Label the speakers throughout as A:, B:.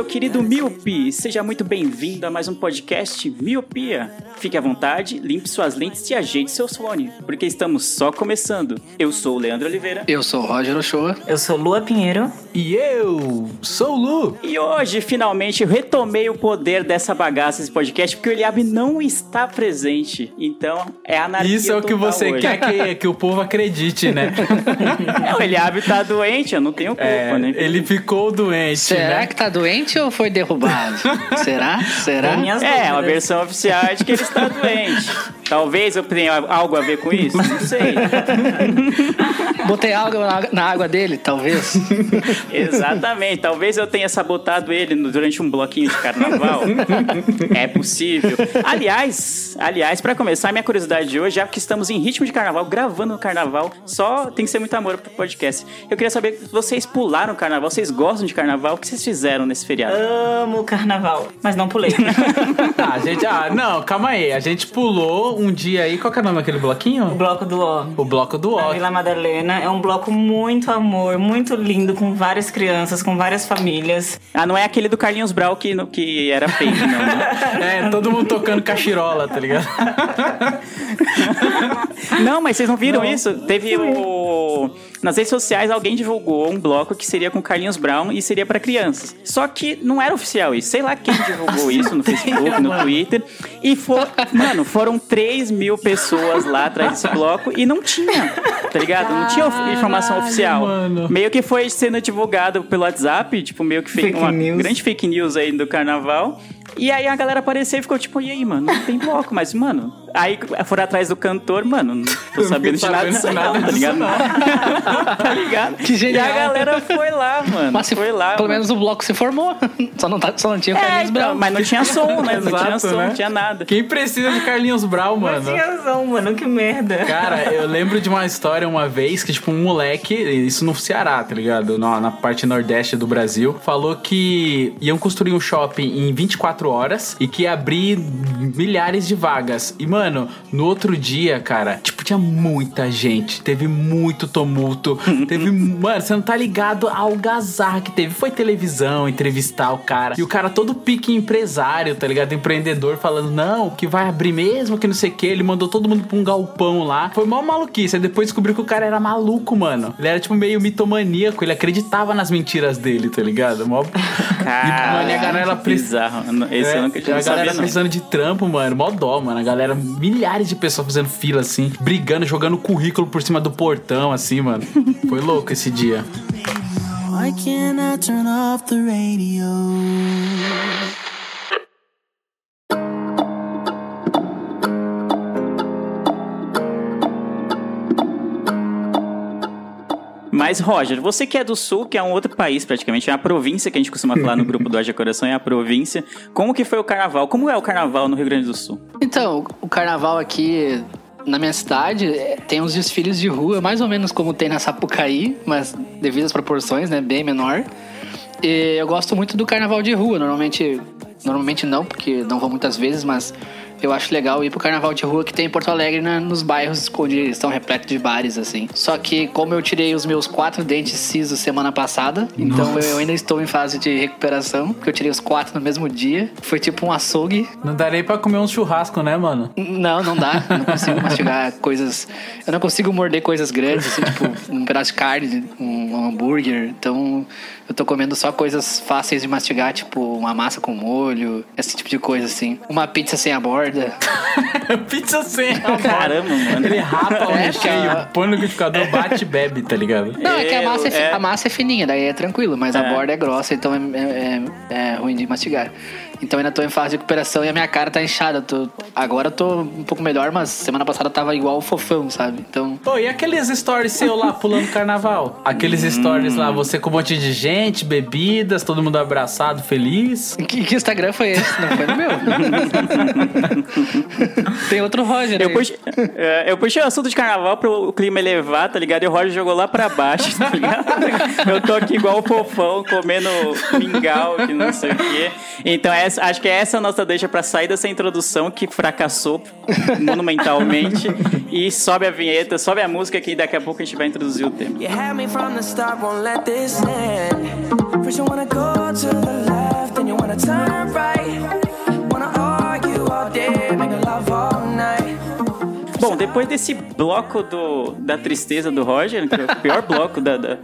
A: Meu querido Miopi! Seja muito bem-vindo a mais um podcast Miopia. Fique à vontade, limpe suas lentes e ajeite seus fones, porque estamos só começando. Eu sou o Leandro Oliveira
B: Eu sou o Roger Ochoa.
C: Eu sou Lua Pinheiro.
D: E eu sou o Lu.
A: e hoje finalmente eu retomei o poder dessa bagaça desse podcast, porque o Eliabe não está presente. Então é anarquia
D: Isso é o que você
A: hoje.
D: quer que, que o povo acredite, né?
A: É, o Eliabe tá doente, eu não tenho culpa,
D: É,
A: né?
D: ele ficou doente,
B: Será
D: né?
B: que tá doente ou foi derrubado? Será? Será?
A: É, a versão oficial é de que ele está doente. Talvez eu tenha algo a ver com isso, não sei.
B: Botei água na, na água dele, talvez.
A: Exatamente. Talvez eu tenha sabotado ele no- durante um bloquinho de carnaval. é possível. Aliás, aliás, para começar, minha curiosidade de hoje, já que estamos em ritmo de carnaval, gravando no carnaval, só tem que ser muito amor pro podcast. Eu queria saber, vocês pularam o carnaval? Vocês gostam de carnaval? O que vocês fizeram nesse feriado?
C: Amo carnaval, mas não pulei.
D: Ah, gente, ah, não, calma aí. A gente pulou um dia aí. Qual que é o nome daquele
C: o
D: bloquinho?
C: bloco do O.
D: O bloco do
C: Na
D: Ó.
C: Vila Madalena é um bloco muito amor, muito lindo, com várias crianças, com várias famílias.
A: Ah, não é aquele do Carlinhos Brau que, no- que era fake, não. Né?
D: É, todo mundo tocando cachirola, tá ligado?
A: Não, mas vocês não viram isso? Teve o. Nas redes sociais, alguém divulgou um bloco que seria com Carlinhos Brown e seria pra crianças. Só que não era oficial isso. Sei lá quem divulgou isso no Facebook, no Twitter. E for, mano, foram 3 mil pessoas lá atrás desse bloco e não tinha, tá ligado? Não tinha of- informação oficial.
D: mano.
A: Meio que foi sendo divulgado pelo WhatsApp, tipo, meio que fez
C: Fake
A: uma
C: news.
A: grande fake news aí do carnaval. E aí a galera apareceu e ficou tipo, e aí, mano, não tem bloco, mas, mano. Aí foram atrás do cantor, mano, não tô sabendo de nada disso,
D: sabendo
A: não, tá ligado? tá ligado?
B: Que genial.
A: E a galera foi lá, mano.
B: Mas se,
A: foi lá.
B: pelo
A: mano.
B: menos o bloco se formou. Só não, tá, só não tinha o
A: É,
B: Carlinhos
A: então,
B: Brown.
A: mas não tinha som, né? Não tinha
D: Exato,
A: som,
D: né?
A: não tinha nada.
D: Quem precisa de Carlinhos Brown, mano?
C: Tinha razão, mano, que merda.
D: Cara, eu lembro de uma história uma vez que, tipo, um moleque, isso no Ceará, tá ligado? Na, na parte nordeste do Brasil, falou que iam construir um shopping em 24 horas e que ia abrir milhares de vagas. E, mano, no outro dia, cara, tipo, tinha muita gente, teve muito tumulto, teve. Mano, você não tá ligado a algazarra que teve. Foi televisão, entrevistar o cara. E o cara todo pique empresário, tá ligado? Empreendedor falando, não, que vai abrir mesmo, que não sei o que. Ele mandou todo mundo pra um galpão lá. Foi mó maluquice. Aí depois descobriu que o cara era maluco, mano. Ele era tipo meio mitomaníaco. Ele acreditava nas mentiras dele, tá ligado? Mó...
A: Cara,
D: mano, e a galera precisa.
A: bizarro. Esse eu nunca
D: É,
A: tinha
D: a galera
A: sabia, não.
D: precisando de trampo, mano. Mó dó, mano. A galera, milhares de pessoas fazendo fila, assim, brigando, jogando currículo por cima do portão, assim, mano. Foi louco esse dia.
E: Why can't I turn off the radio?
A: Mas, Roger, você que é do Sul, que é um outro país praticamente, é a província que a gente costuma falar no grupo do Haja Coração, é a província. Como que foi o carnaval? Como é o carnaval no Rio Grande do Sul?
B: Então, o carnaval aqui na minha cidade é, tem uns desfiles de rua, mais ou menos como tem na Sapucaí, mas devido às proporções, né, bem menor. E eu gosto muito do carnaval de rua, normalmente, normalmente não, porque não vou muitas vezes, mas Eu acho legal ir pro carnaval de rua que tem em Porto Alegre, nos bairros onde estão repletos de bares, assim. Só que, como eu tirei os meus quatro dentes cisos semana passada, então eu ainda estou em fase de recuperação, porque eu tirei os quatro no mesmo dia. Foi tipo um açougue.
D: Não dá nem pra comer um churrasco, né, mano?
B: Não, não dá. Não consigo mastigar coisas. Eu não consigo morder coisas grandes, assim, tipo um pedaço de carne, um hambúrguer. Então eu tô comendo só coisas fáceis de mastigar, tipo uma massa com molho, esse tipo de coisa, assim. Uma pizza sem a borda.
D: Pizza sem a
A: Caramba, mano.
D: Ele rapa o
B: É,
D: recheio,
B: cara.
D: põe no liquidificador, bate e bebe, tá ligado?
B: Não, é que a
A: Eu-
B: massa é, fi-
A: é.
B: a massa é fininha, daí é tranquilo, mas a
A: É.
B: borda é grossa, então é, é- é- é ruim de mastigar. Então ainda tô em fase de recuperação e a minha cara tá inchada. Eu tô- agora eu tô um pouco melhor, mas semana passada eu tava igual o fofão, sabe? Então.
D: Pô, e aqueles stories seu lá pulando carnaval? Aqueles stories lá, você com um monte de gente, bebidas, todo mundo abraçado, feliz.
B: Que, que Instagram foi esse? Não foi no meu. Tem outro Roger
A: Eu puxei, é, eu puxei o assunto de carnaval pro clima elevar, tá ligado? E o Roger jogou lá pra baixo, tá ligado? Eu tô aqui igual o fofão, comendo mingau, que não sei o quê. Então, essa, acho que essa é a nossa deixa pra sair dessa introdução que fracassou monumentalmente. E sobe a vinheta, sobe a música que daqui a pouco a gente vai introduzir o tema.
E: You had me from the start, won't let this end. First you wanna go to the left, then you wanna turn right.
A: Bom, depois desse bloco do, da tristeza do Roger, que é o pior bloco da, da-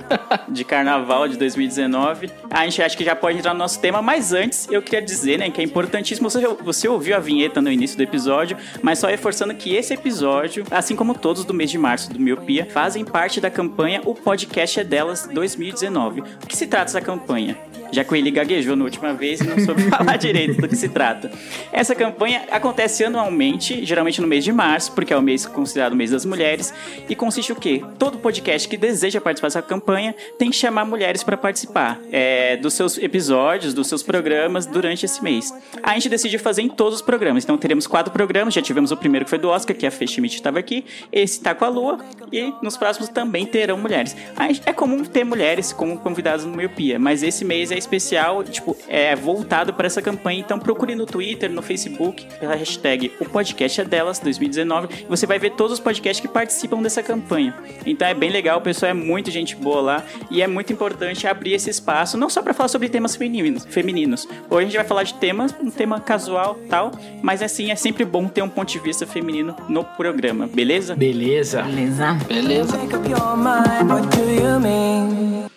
A: de carnaval de 2019, a gente acha que já pode entrar no nosso tema, mas antes eu queria dizer né, que é importantíssimo. Você, você ouviu a vinheta no início do episódio, mas só reforçando que esse episódio, assim como todos do mês de março do Miopia, fazem parte da campanha O Podcast é Delas 2019. O que se trata essa campanha? Já que o Eli gaguejou na última vez e não soube falar direito do que se trata. Essa campanha acontece anualmente, geralmente no mês de março, porque é o mês considerado o mês das mulheres, e consiste o quê? Todo podcast que deseja participar dessa campanha tem que chamar mulheres para participar é, dos seus episódios, dos seus programas durante esse mês. A gente decidiu fazer em todos os programas, então teremos quatro programas, já tivemos o primeiro que foi do Oscar, que a Fê Schmidt estava aqui, esse tá com a Lua, e nos próximos também terão mulheres. É comum ter mulheres como convidadas no Miopia, mas esse mês é especial, tipo, é voltado para essa campanha, então procure no Twitter, no Facebook, pela hashtag O Podcast é Delas 2019, e você vai ver todos os podcasts que participam dessa campanha. Então é bem legal, o pessoal é muito gente boa lá, e é muito importante abrir esse espaço, não só para falar sobre temas femininos, femininos. Hoje a gente vai falar de temas, um tema casual tal, mas assim, é sempre bom ter um ponto de vista feminino no programa, beleza?
D: Beleza.
C: Beleza?
B: Beleza.
E: Make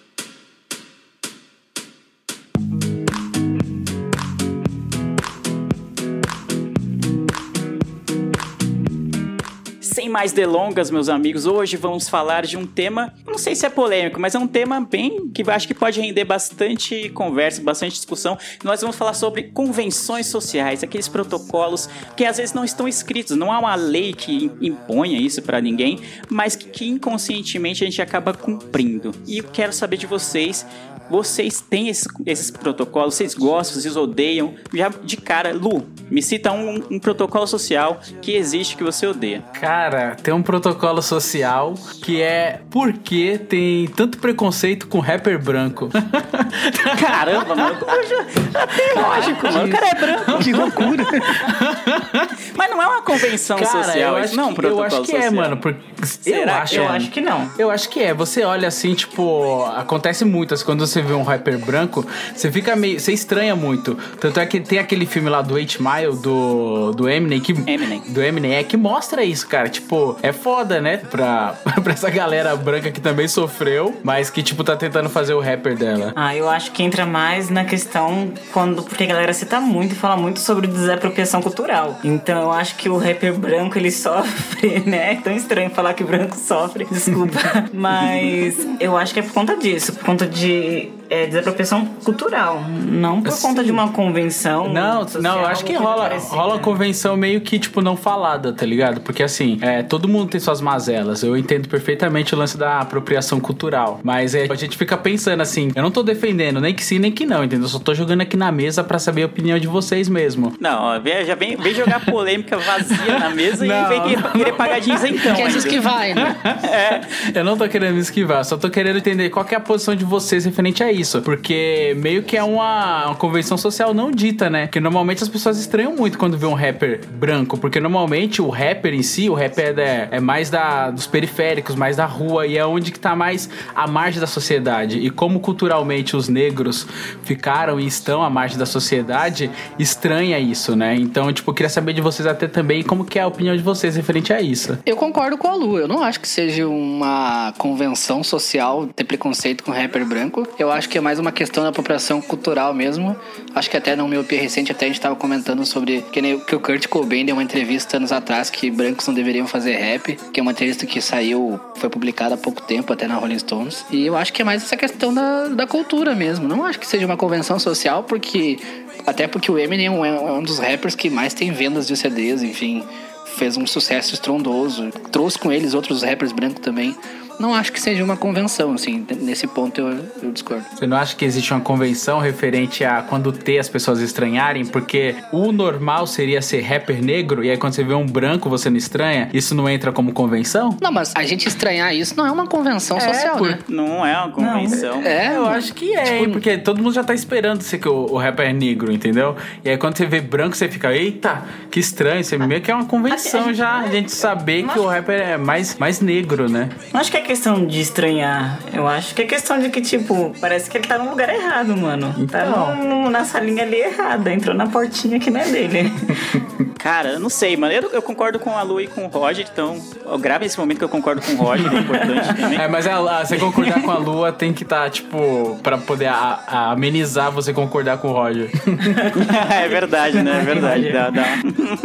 A: Sem mais delongas, meus amigos, hoje vamos falar de um tema, não sei se é polêmico, mas é um tema bem que acho que pode render bastante conversa, bastante discussão. Nós vamos falar sobre convenções sociais, aqueles protocolos que às vezes não estão escritos, não há uma lei que imponha isso pra ninguém, mas que, que inconscientemente a gente acaba cumprindo. E eu quero saber de vocês vocês têm esses, esses protocolos? Vocês gostam? Vocês odeiam? Já de cara, Lu, me cita um, um protocolo social que existe que você odeia.
D: Cara, tem um protocolo social que é por que tem tanto preconceito com rapper branco.
A: Caramba, mano. Até lógico, mano. O cara é branco.
B: Que loucura.
A: Mas não é uma convenção
D: Cara,
A: social,
D: eu
A: isso
D: acho,
A: não é
D: que, eu acho que é,
A: social.
D: mano. Porque, eu
A: Será?
D: acho,
C: Eu
D: mano.
C: acho que não.
D: Eu acho que é. Você olha assim, tipo, acontece muito. assim, Quando você vê um rapper branco, você fica meio. Você estranha muito. Tanto é que tem aquele filme lá do 8 Mile do, do Eminem que.
A: Eminem.
D: Do Eminem, é que mostra isso, cara. Tipo, é foda, né? Pra, pra essa galera branca que também sofreu, mas que, tipo, tá tentando fazer o rapper dela.
C: Ah, eu acho que entra mais na questão quando. Porque a galera cita muito e fala muito sobre desapropriação cultural. Então eu acho que o rapper branco ele sofre, né? É tão estranho falar que branco sofre, desculpa. Mas eu acho que é por conta disso, por conta de é, desapropriação cultural. Não por conta de uma convenção.
D: Não,
C: social,
D: não, eu acho que rola,
C: parecida.
D: rola convenção meio que, tipo, não falada, tá ligado? Porque assim, é, todo mundo tem suas mazelas. Eu entendo perfeitamente o lance da apropriação cultural. Mas é, a gente fica pensando assim, eu não tô defendendo nem que sim, nem que não, entendeu? Eu só tô jogando aqui na mesa pra saber a opinião de vocês mesmo.
A: Não, ó, vem- já vem, vem jogar polêmica vazia na mesa
D: Não,
A: e vem querer, pagar de isentão.
B: Quer se
A: ainda.
B: esquivar, né?
D: Eu não tô querendo me esquivar, só tô querendo entender qual que é a posição de vocês referente a isso. Porque meio que é uma, uma convenção social não dita, né? Que normalmente as pessoas estranham muito quando vê um rapper branco. Porque normalmente o rapper em si, o rapper é, é mais da, dos periféricos, mais da rua. E é onde que tá mais à margem da sociedade. E como culturalmente os negros ficaram e estão à margem da sociedade, estranha isso, né? Então, tipo, eu queria saber de vocês até também como que é a opinião de vocês referente a isso.
B: Eu concordo com a Lu. Eu não acho que seja uma convenção social ter preconceito com rapper branco. Eu acho que é mais uma questão da apropriação cultural mesmo. Acho que até na miopia recente até a gente tava comentando sobre que, nem, que o Kurt Cobain deu uma entrevista anos atrás que brancos não deveriam fazer rap, que é uma entrevista que saiu, foi publicada há pouco tempo até na Rolling Stones. E eu acho que é mais essa questão da, da cultura mesmo. Não acho que seja uma convenção social, porque até porque o Eminem é um- é dos rappers que mais tem vendas de CDs, enfim fez um sucesso estrondoso, trouxe com eles outros rappers brancos também. Não acho que seja uma convenção, assim, nesse ponto eu, eu discordo.
D: Você não acha que existe uma convenção referente a quando ter as pessoas estranharem? Porque o normal seria ser rapper negro, e aí quando você vê um branco você não estranha? Isso não entra como convenção?
B: Não, mas a gente estranhar isso não é uma convenção social,
D: por-
B: né?
A: Não é uma convenção.
B: É,
D: Eu acho que é, hein? porque todo mundo já tá esperando ser que o, o rapper é negro, entendeu? E aí quando você vê branco, você fica, eita, que estranho. Você meio que é uma convenção já, a gente saber que o rapper é mais, mais negro, né?
C: Não acho que é questão de estranhar. Eu acho que é questão de que, tipo, parece que ele tá no lugar errado, mano. Tá
D: Então.
C: no- no- na salinha ali errada. Entrou na portinha que não é dele.
A: Cara, eu não sei, mano. Eu, eu concordo com a Lu e com o Roger, então eu gravo esse momento que eu concordo com o Roger, é importante também.
D: É, mas a, a- você concordar com a Lua tem que estar, tipo, pra poder a- a- amenizar você concordar com o Roger.
A: é verdade, né? É verdade. Dá, dá.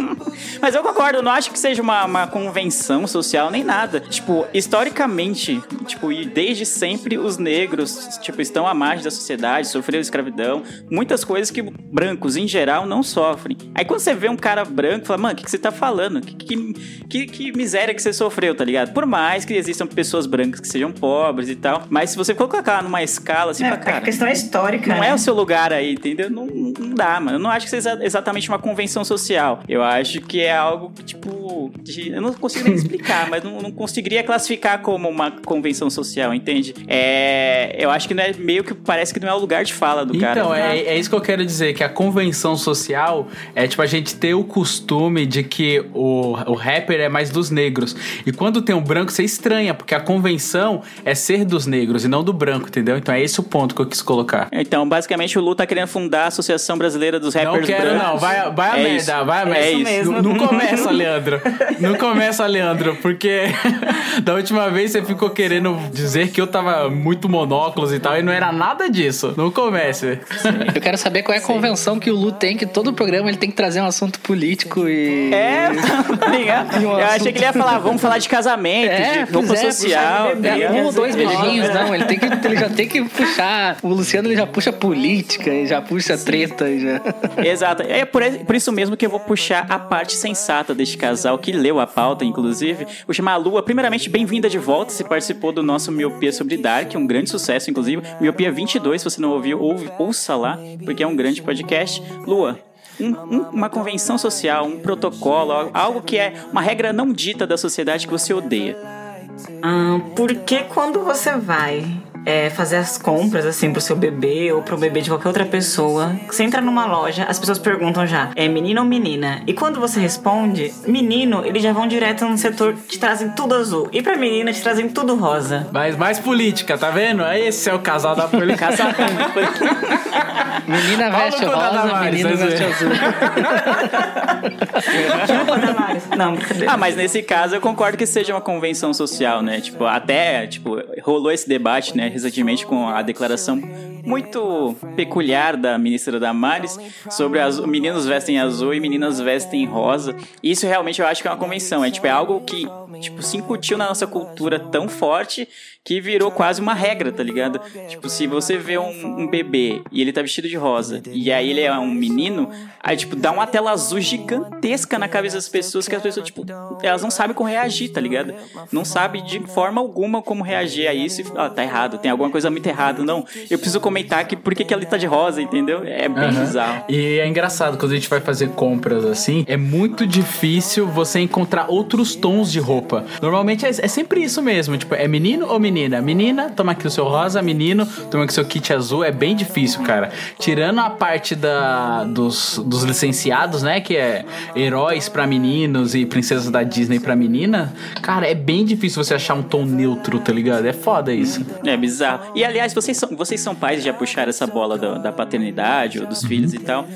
A: Mas eu concordo, não acho que seja uma, uma convenção social nem nada. Tipo, historicamente, tipo, e desde sempre os negros, tipo, estão à margem da sociedade, sofreram escravidão, muitas coisas que brancos, em geral, não sofrem. Aí quando você vê um cara branco, fala, mano, o que, que você tá falando? Que, que, que, miséria que você sofreu, tá ligado? Por mais que existam pessoas brancas que sejam pobres e tal, mas se você colocar numa escala, assim,
C: É,
A: fala,
C: a
A: cara...
C: questão é histórica.
A: Não
C: né?
A: é o seu lugar aí, entendeu? Não, não dá, mano. Eu não acho que seja exatamente uma convenção social. Eu acho que é algo que, tipo. de- eu não consigo nem explicar, mas não, não conseguiria classificar como uma convenção social, entende? É. Eu acho que não é meio que parece que não é o lugar de fala do cara.
D: Então, é, é isso que eu quero dizer, que a convenção social é tipo a gente ter o costume de que o, o rapper é mais dos negros. E quando tem um branco, você estranha, porque a convenção é ser dos negros e não do branco, entendeu? Então é esse o ponto que eu quis colocar.
A: Então, basicamente, o Lu tá querendo fundar a Associação Brasileira dos Rappers
D: Não quero,
A: Brancos.
D: não. Vai, vai a
A: É
D: merda,
A: isso.
D: vai a
A: É
D: merda.
A: isso
C: mesmo.
D: Não, não começa, Leandro. Não começa, Leandro, porque da última vez você ficou querendo dizer que eu tava muito monóculos e tal, e não era nada disso. Não comece.
B: Eu quero saber qual é a convenção que o Lu tem, que todo programa ele tem que trazer um assunto político e.
A: É, tá ligado?
B: Um
A: Eu achei que ele ia falar, vamos falar de casamento,
B: É,
A: de roupa
B: é,
A: social.
B: Um ou dois beijinhos, não. Ele, tem que, ele já tem que puxar. O Luciano ele já puxa política, e já puxa treta. Já...
A: Exato. É por, por isso mesmo que eu vou puxar a parte sensata deste casal, que leu a pauta, inclusive. Vou chamar a Lua. Primeiramente, bem-vinda de volta. Você participou do nosso Miopia sobre Dark, um grande sucesso, inclusive. Miopia 22, se você não ouviu, ouve, ouça lá, porque é um grande podcast. Lua. um- um- uma convenção social, um protocolo, algo que é uma regra não dita da sociedade que você odeia.
C: Ah, porque quando você vai é, fazer as compras, assim, pro seu bebê ou pro bebê de qualquer outra pessoa, você entra numa loja, as pessoas perguntam já, é menino ou menina? E quando você responde, menino, eles já vão direto no setor, te trazem tudo azul. E pra menina, te trazem tudo rosa.
D: Mas mais política, tá vendo? Esse é o casal da política.
B: Menina veste rosa, menino veste azul.
C: Não, brincadeira.
A: Ah, mas nesse caso eu concordo que seja uma convenção social, né? Tipo, até, tipo, rolou esse debate, né, recentemente com a declaração muito peculiar da ministra Damares sobre azul, meninos vestem azul e meninas vestem rosa. Isso realmente eu acho que é uma convenção, é tipo, é algo que, tipo, se incutiu na nossa cultura tão forte que virou quase uma regra, tá ligado? Tipo, se você vê um, um bebê e ele tá vestido de rosa e aí ele é um menino, aí, tipo, dá uma tela azul gigantesca na cabeça das pessoas que as pessoas, tipo, elas não sabem como reagir, tá ligado? Não sabem de forma alguma como reagir a isso e, ah, tá errado, tem alguma coisa muito errada, não. Eu preciso comentar que por que, que ela tá de rosa, entendeu? É bem
D: Aham.
A: bizarro.
D: E é engraçado, quando a gente vai fazer compras assim, é muito difícil você encontrar outros tons de roupa. Normalmente é, é sempre isso mesmo, tipo, é menino ou menina? Menina, toma aqui o seu rosa, menino, toma aqui o seu kit azul, é bem difícil, cara. Tirando a parte da, dos, dos licenciados, né, que é heróis pra meninos e princesas da Disney pra menina, cara, é bem difícil você achar um tom neutro, tá ligado? É foda isso.
A: É bizarro. E aliás, vocês são, vocês são pais já puxaram essa bola da, da paternidade ou dos filhos e tal.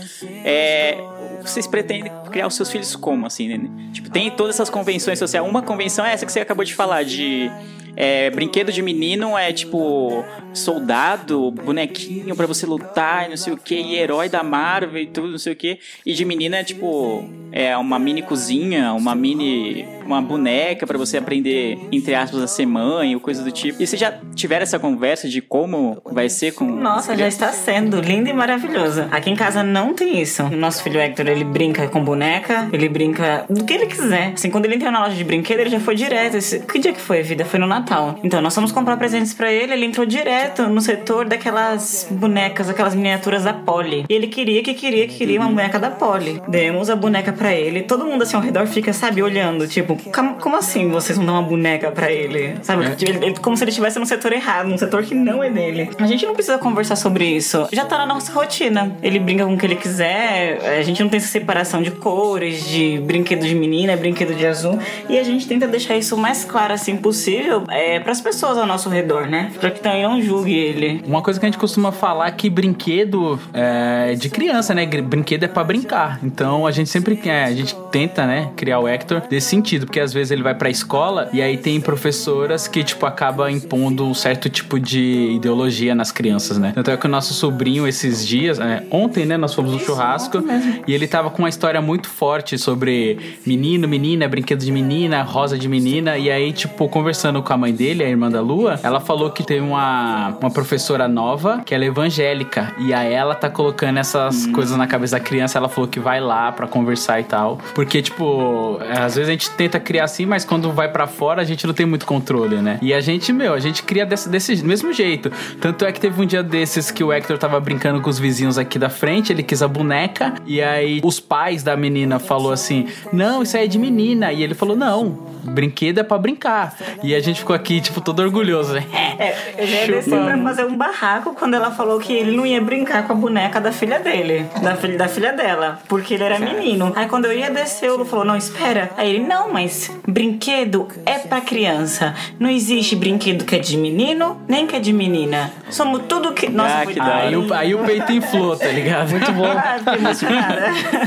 A: É, vocês pretendem criar os seus filhos como, assim, né? Tipo, tem todas essas convenções sociais. Uma convenção é essa que você acabou de falar, de. É, brinquedo de menino é tipo soldado, bonequinho pra você lutar e não sei o que, e herói da Marvel e tudo, não sei o que. E de menina é tipo é uma mini cozinha, uma mini uma boneca pra você aprender entre aspas a ser mãe ou coisa do tipo. E vocês já tiveram essa conversa de como vai ser com
C: Nossa, já está sendo lindo e maravilhoso. Aqui em casa não tem isso. O nosso filho Hector, ele brinca com boneca, ele brinca do que ele quiser. Assim, quando ele entrou na loja de brinquedo, ele já foi direto. Esse- Que dia que foi, vida? Foi no Natal. Então, nós fomos comprar presentes pra ele, ele entrou direto no setor daquelas bonecas, aquelas miniaturas da Polly. E ele queria que queria que queria uma boneca da Polly. Demos a boneca pra ele. Todo mundo assim ao redor fica, sabe, olhando, tipo, "Como- assim vocês vão dar uma boneca pra ele? Sabe? Ele- ele- como se ele estivesse no setor errado, num setor que não é dele. A gente não precisa conversar sobre isso. Já tá na nossa rotina. Ele brinca com o que ele quiser, a gente não tem essa separação de cores, de brinquedo de menina, brinquedo de azul. E a gente tenta deixar isso o mais claro assim possível é, para as pessoas ao nosso redor, né? Pra que também não julgue ele.
D: Uma coisa que a gente costuma falar é que brinquedo é de criança, né? Brinquedo é pra brincar. Então a gente sempre quer, a gente tenta, né, criar o Hector desse sentido, porque às vezes ele vai pra escola e aí tem professoras que, tipo, acaba impondo um certo tipo de ideologia nas crianças, né? Tanto é que o nosso sobrinho, esses dias, é, ontem, né, nós fomos no churrasco e ele tava com uma história muito forte sobre menino, menina, brinquedo de menina, rosa de menina. E aí, tipo, conversando com a mãe dele, a irmã da Lua, ela falou que tem uma, uma professora nova que ela é evangélica. E aí ela tá colocando essas coisas na cabeça da criança. Ela falou que vai lá pra conversar e tal. Porque, tipo, às vezes a gente tenta criar assim, mas quando vai pra fora a gente não tem muito controle, né? E a gente, meu, a gente cria desse, desse mesmo jeito. Tanto é que teve um dia desses que o Hector tava brincando com os vizinhos aqui da frente, ele quis a boneca. E aí os pais da menina falou assim: Não, isso aí é de menina. E ele falou: Não, brinquedo é pra brincar. E a gente ficou aqui, tipo, todo orgulhoso, né?
C: É, eu já ia descer pra fazer um barraco quando ela falou que ele não ia brincar com a boneca da filha dele, da filha, da filha dela, porque ele era menino. Aí quando eu ia descer, o Lu falou: Não, espera. Aí ele: Não, mas brinquedo é pra criança. Não existe brinquedo que é de menino, nem que é de menina. Somos tudo que. Nossa,
A: Ah, que hora.
D: Aí o, aí o peito inflou, tá ligado? Muito bom.
C: Ah.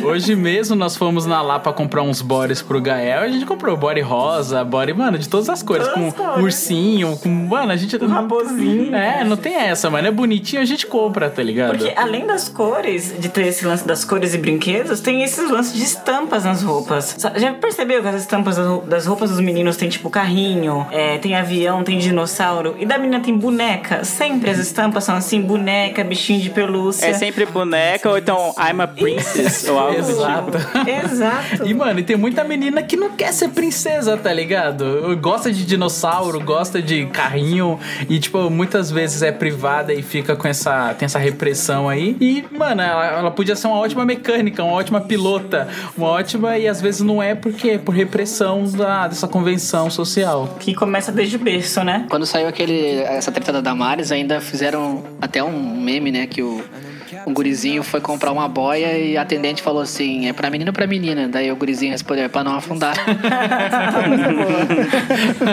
D: Hoje mesmo nós fomos na lá pra comprar uns bores pro Gael. A gente comprou body rosa, body, mano, de todas as cores.
C: Todas as
D: com
C: cores.
D: ursinho, com. Mano, a gente.
C: Um raposinho.
D: É, não tem essa, mano. É bonitinho, a gente compra, tá ligado?
C: Porque além das cores, de ter esse lance das cores e brinquedos, tem esses lances de estampas nas roupas. Já percebeu que as estampas das rou- das roupas dos meninos tem tipo carrinho, é, tem avião, tem dinossauro, e da menina tem boneca? Sempre as estampas são assim, boneca, bichinho de pelúcia.
A: É sempre boneca ou então I'm a princess ou algo do
D: Exato.
A: tipo.
C: Exato.
D: E, mano, e tem muita menina que não quer ser princesa, tá ligado? Gosta de dinossauro, gosta de carrinho. E, tipo, muitas vezes é privada e fica com essa. tem essa repressão aí. E, mano, ela, ela podia ser uma ótima mecânica, uma ótima pilota, uma ótima. E às vezes não é porque por repressão da, dessa convenção social.
C: Que começa desde o berço, né?
B: Quando saiu aquele, essa treta da Damares, ainda fizeram até um meme, né? Que o, um gurizinho foi comprar uma boia e a atendente falou assim: é pra menino ou pra menina? Daí o gurizinho respondeu: é pra não afundar.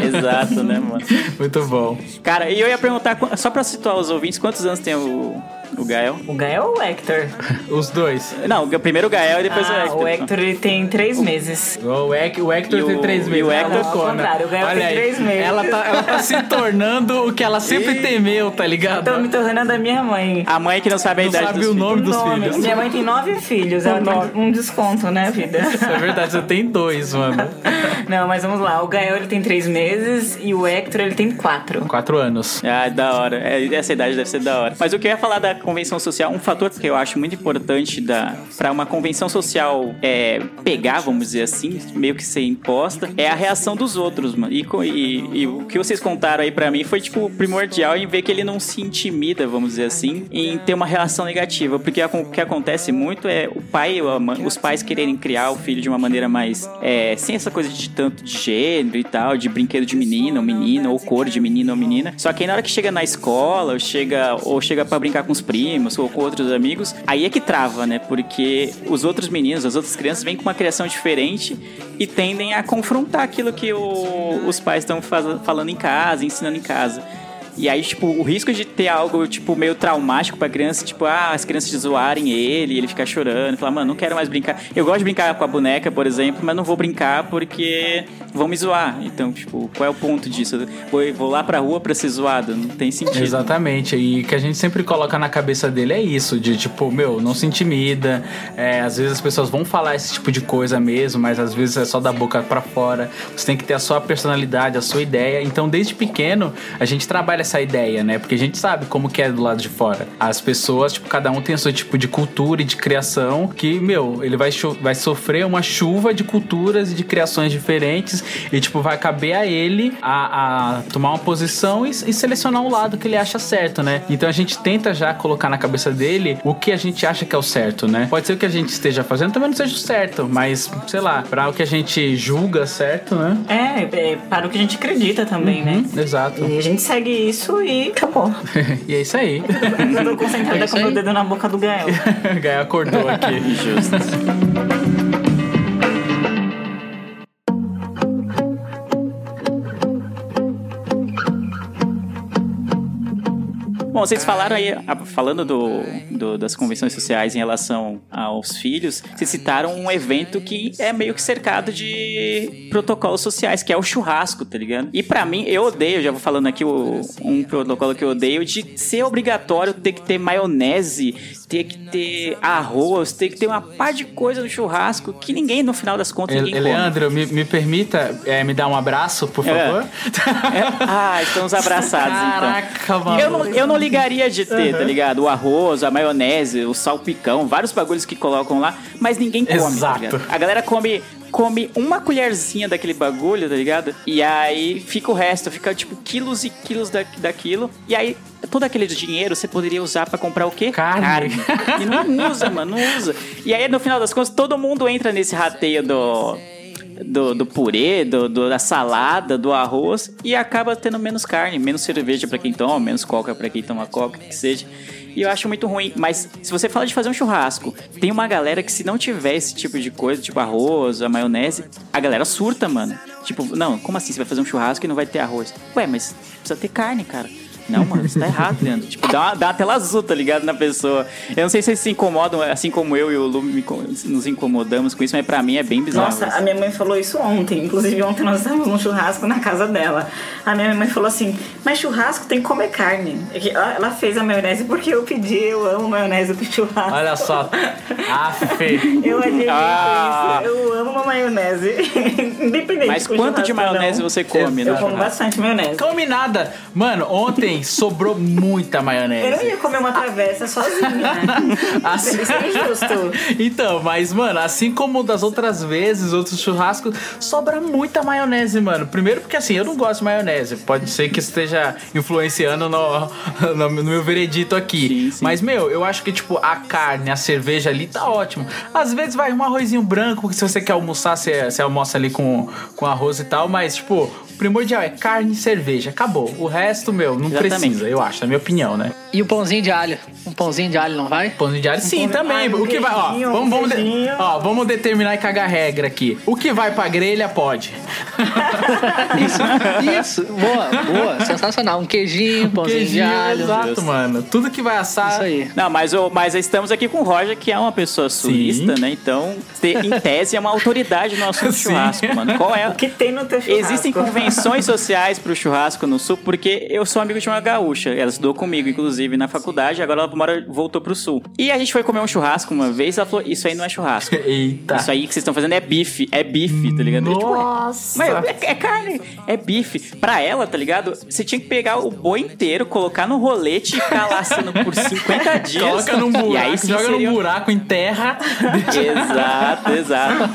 A: Exato, né, mano?
D: Muito bom.
A: Cara, e eu ia perguntar, só pra situar os ouvintes, quantos anos tem o, o Gael?
C: O Gael ou o Hector?
D: Os dois.
A: Não, o- primeiro o Gael e depois o
C: Ah,
A: Hector.
C: o Hector ele tem três meses.
D: O, Hec- o Hector
A: E
D: tem
A: o-
D: três
A: e
D: meses.
A: o
D: ela
A: Hector-
C: Ao contrário, o Gael
D: Olha
C: tem
D: aí,
C: três meses.
D: Ela tá, ela tá se tornando o que ela sempre temeu, tá ligado?
C: Tô me tornando a minha mãe.
A: A mãe que não sabe a
D: Não
A: idade
D: sabe
A: dos
D: o nome dos
C: Nome.
D: filhos.
C: Minha mãe tem nove filhos, ela tem um desconto, né, vida?
D: É verdade, você tem dois, mano.
C: Não, mas vamos lá. O Gael ele tem três meses e o Hector ele tem quatro.
D: Quatro anos.
A: Ah, da hora. É, essa idade deve ser da hora. Mas o que eu ia falar da, convenção social, um fator que eu acho muito importante para uma convenção social é, pegar, vamos dizer assim, meio que ser imposta, é a reação dos outros, mano. E, e- e o que vocês contaram aí pra mim foi, tipo, primordial em ver que ele não se intimida, vamos dizer assim, em ter uma relação negativa. Porque o que acontece muito é o pai, os pais quererem criar o filho de uma maneira mais. é, sem essa coisa de tanto de gênero e tal, de brinquedo de menino ou menina, ou cor de menino ou menina. Só que aí na hora que chega na escola, ou chega, ou chega para brincar com os primos ou com outros amigos, aí é que trava, né? Porque os outros meninos, as outras crianças vêm com uma criação diferente e tendem a confrontar aquilo que o- os pais estão falando em casa, ensinando em casa. E aí, tipo, o risco de ter algo, tipo, meio traumático pra criança, tipo, ah, as crianças zoarem ele, ele ficar chorando, falar, mano, não quero mais brincar. Eu gosto de brincar com a boneca, por exemplo, mas não vou brincar porque vão me zoar. Então, tipo, qual é o ponto disso? Vou, vou lá pra rua pra ser zoado? Não tem sentido.
D: Exatamente, e que a gente sempre coloca na cabeça dele é isso, de tipo, meu, não se intimida, é, às vezes as pessoas vão falar esse tipo de coisa mesmo, mas às vezes é só da boca pra fora, você tem que ter a sua personalidade, a sua ideia, então desde pequeno a gente trabalha essa ideia, né, porque a gente sabe como que é do lado de fora, as pessoas, tipo, cada um tem o seu tipo de cultura e de criação, que, meu, ele vai, vai sofrer uma chuva de culturas e de criações diferentes, e tipo, vai caber a ele a, a tomar uma posição e, e selecionar um lado que ele acha certo, né? Então a gente tenta já colocar na cabeça dele o que a gente acha que é o certo, né? Pode ser o que a gente esteja fazendo também não seja o certo, mas sei lá, para o que a gente julga certo, né?
C: É, é para o que a gente acredita também, né?
D: Uhum, Exato.
C: E a gente segue isso e acabou.
D: e é isso aí.
C: Eu tô concentrada
B: É isso
C: com o meu dedo na boca do Gael.
D: Gaia acordou aqui.
A: Justo. Bom, vocês falaram aí, a- falando do, do- das convenções sociais em relação aos filhos, vocês citaram um evento que é meio que cercado de protocolos sociais, que é o churrasco, tá ligado? E pra mim, eu odeio, já vou falando aqui o- um protocolo que eu odeio, de ser obrigatório ter que ter maionese, ter que ter arroz, ter que ter uma par de coisa no churrasco que ninguém, no final das contas, ninguém.
D: Leandro, me, me permita é, me dar um abraço, por
A: É.
D: favor?
A: É? Ah, estamos abraçados
D: Caraca,
A: então.
D: mano.
A: Eu não, eu não ligaria de ter,
D: Uhum.
A: tá ligado? O arroz, a maionese, o salpicão, vários bagulhos que colocam lá, mas ninguém come, tá
D: Exato.
A: ligado? A galera come come uma colherzinha daquele bagulho, tá ligado? E aí fica o resto, fica tipo quilos e quilos da, daquilo. E aí todo aquele dinheiro você poderia usar pra comprar o quê?
D: Carne.
A: E não usa, mano, não usa. E aí no final das contas todo mundo entra nesse rateio do do, do purê, do, do- da salada, do arroz e acaba tendo menos carne, menos cerveja pra quem toma, menos coca pra quem toma coca, que seja. E eu acho muito ruim. Mas se você fala de fazer um churrasco, tem uma galera que se não tiver esse tipo de coisa, tipo arroz, a maionese, a galera surta, mano. Tipo, não, como assim você vai fazer um churrasco e não vai ter arroz? Ué, mas precisa ter carne, cara. Não, mano, você tá errado, Leandro. Tipo, dá uma, dá tela azul, tá ligado? Na pessoa. Eu não sei se vocês se incomodam, assim como eu e o Lu nos incomodamos com isso, mas pra mim é bem bizarro.
C: Nossa, a minha mãe falou isso ontem. Inclusive, ontem nós estávamos num churrasco na casa dela. A minha mãe falou assim: Mas churrasco tem que comer carne. É ela fez a maionese porque eu pedi, eu amo maionese pro churrasco.
D: Olha só. Afe.
C: Eu admito
A: Ah.
C: isso. Eu amo uma maionese. Independente
A: Mas quanto de maionese
C: não.
A: você come,
C: Eu
A: né?
C: como bastante maionese.
D: Come nada. Mano, ontem sobrou muita
C: Eu não
D: maionese.
C: ia comer uma travessa sozinha.
D: Assim-
C: Isso é injusto.
D: Então, mas, mano, assim como das outras vezes, outros churrascos, sobra muita maionese, mano. Primeiro porque, assim, eu não gosto de maionese. Pode ser que esteja influenciando no, no, no meu veredito aqui.
A: Sim, sim.
D: Mas, meu, eu acho que, tipo, a carne, a cerveja ali tá ótimo. Às vezes vai um arrozinho branco, porque se você quer almoçar, você, você almoça ali com, com arroz e tal. Mas, tipo, primordial é carne e cerveja. Acabou. O resto, meu, não
A: Exatamente.
D: precisa, eu acho, na minha opinião, né?
B: E o pãozinho de alho? Um pãozinho de alho não vai?
D: Pãozinho de alho, sim,
C: pão de-
D: também.
C: Ai, um
D: o que vai, ó,
C: queijinho,
D: vamos,
C: um
D: vamos, de- ó, vamos determinar e cagar regra aqui. O que vai pra grelha pode.
B: Isso, isso. Boa, boa. Sensacional. Um queijinho, um pãozinho de
D: Queijinho,
B: alho.
D: exato, mano. Tudo que vai assar.
B: Isso aí.
A: Não, mas, mas estamos aqui com o Roger, que é uma pessoa sulista, né? Então, em tese, é uma autoridade no assunto
D: Sim.
A: churrasco, mano. Qual é?
C: O que tem no teu churrasco?
A: Existem convenções sociais pro churrasco no sul, porque eu sou amigo de uma gaúcha, ela estudou comigo, inclusive. na faculdade, agora ela mora, voltou pro sul. E a gente foi comer um churrasco uma vez, ela falou, isso aí não é churrasco.
D: Eita.
A: Isso aí que vocês estão fazendo é bife, é bife, tá ligado? Eu, tipo, "Ué,
D: Nossa.
A: mas é, é carne, é bife. Pra ela, tá ligado? Você tinha que pegar o boi inteiro, colocar no rolete e ficar lá assando por 50 dias.
D: Coloca num
A: E
D: buraco,
A: aí sim
D: joga
A: seria
D: num
A: um-
D: buraco, enterra.
A: Exato, exato.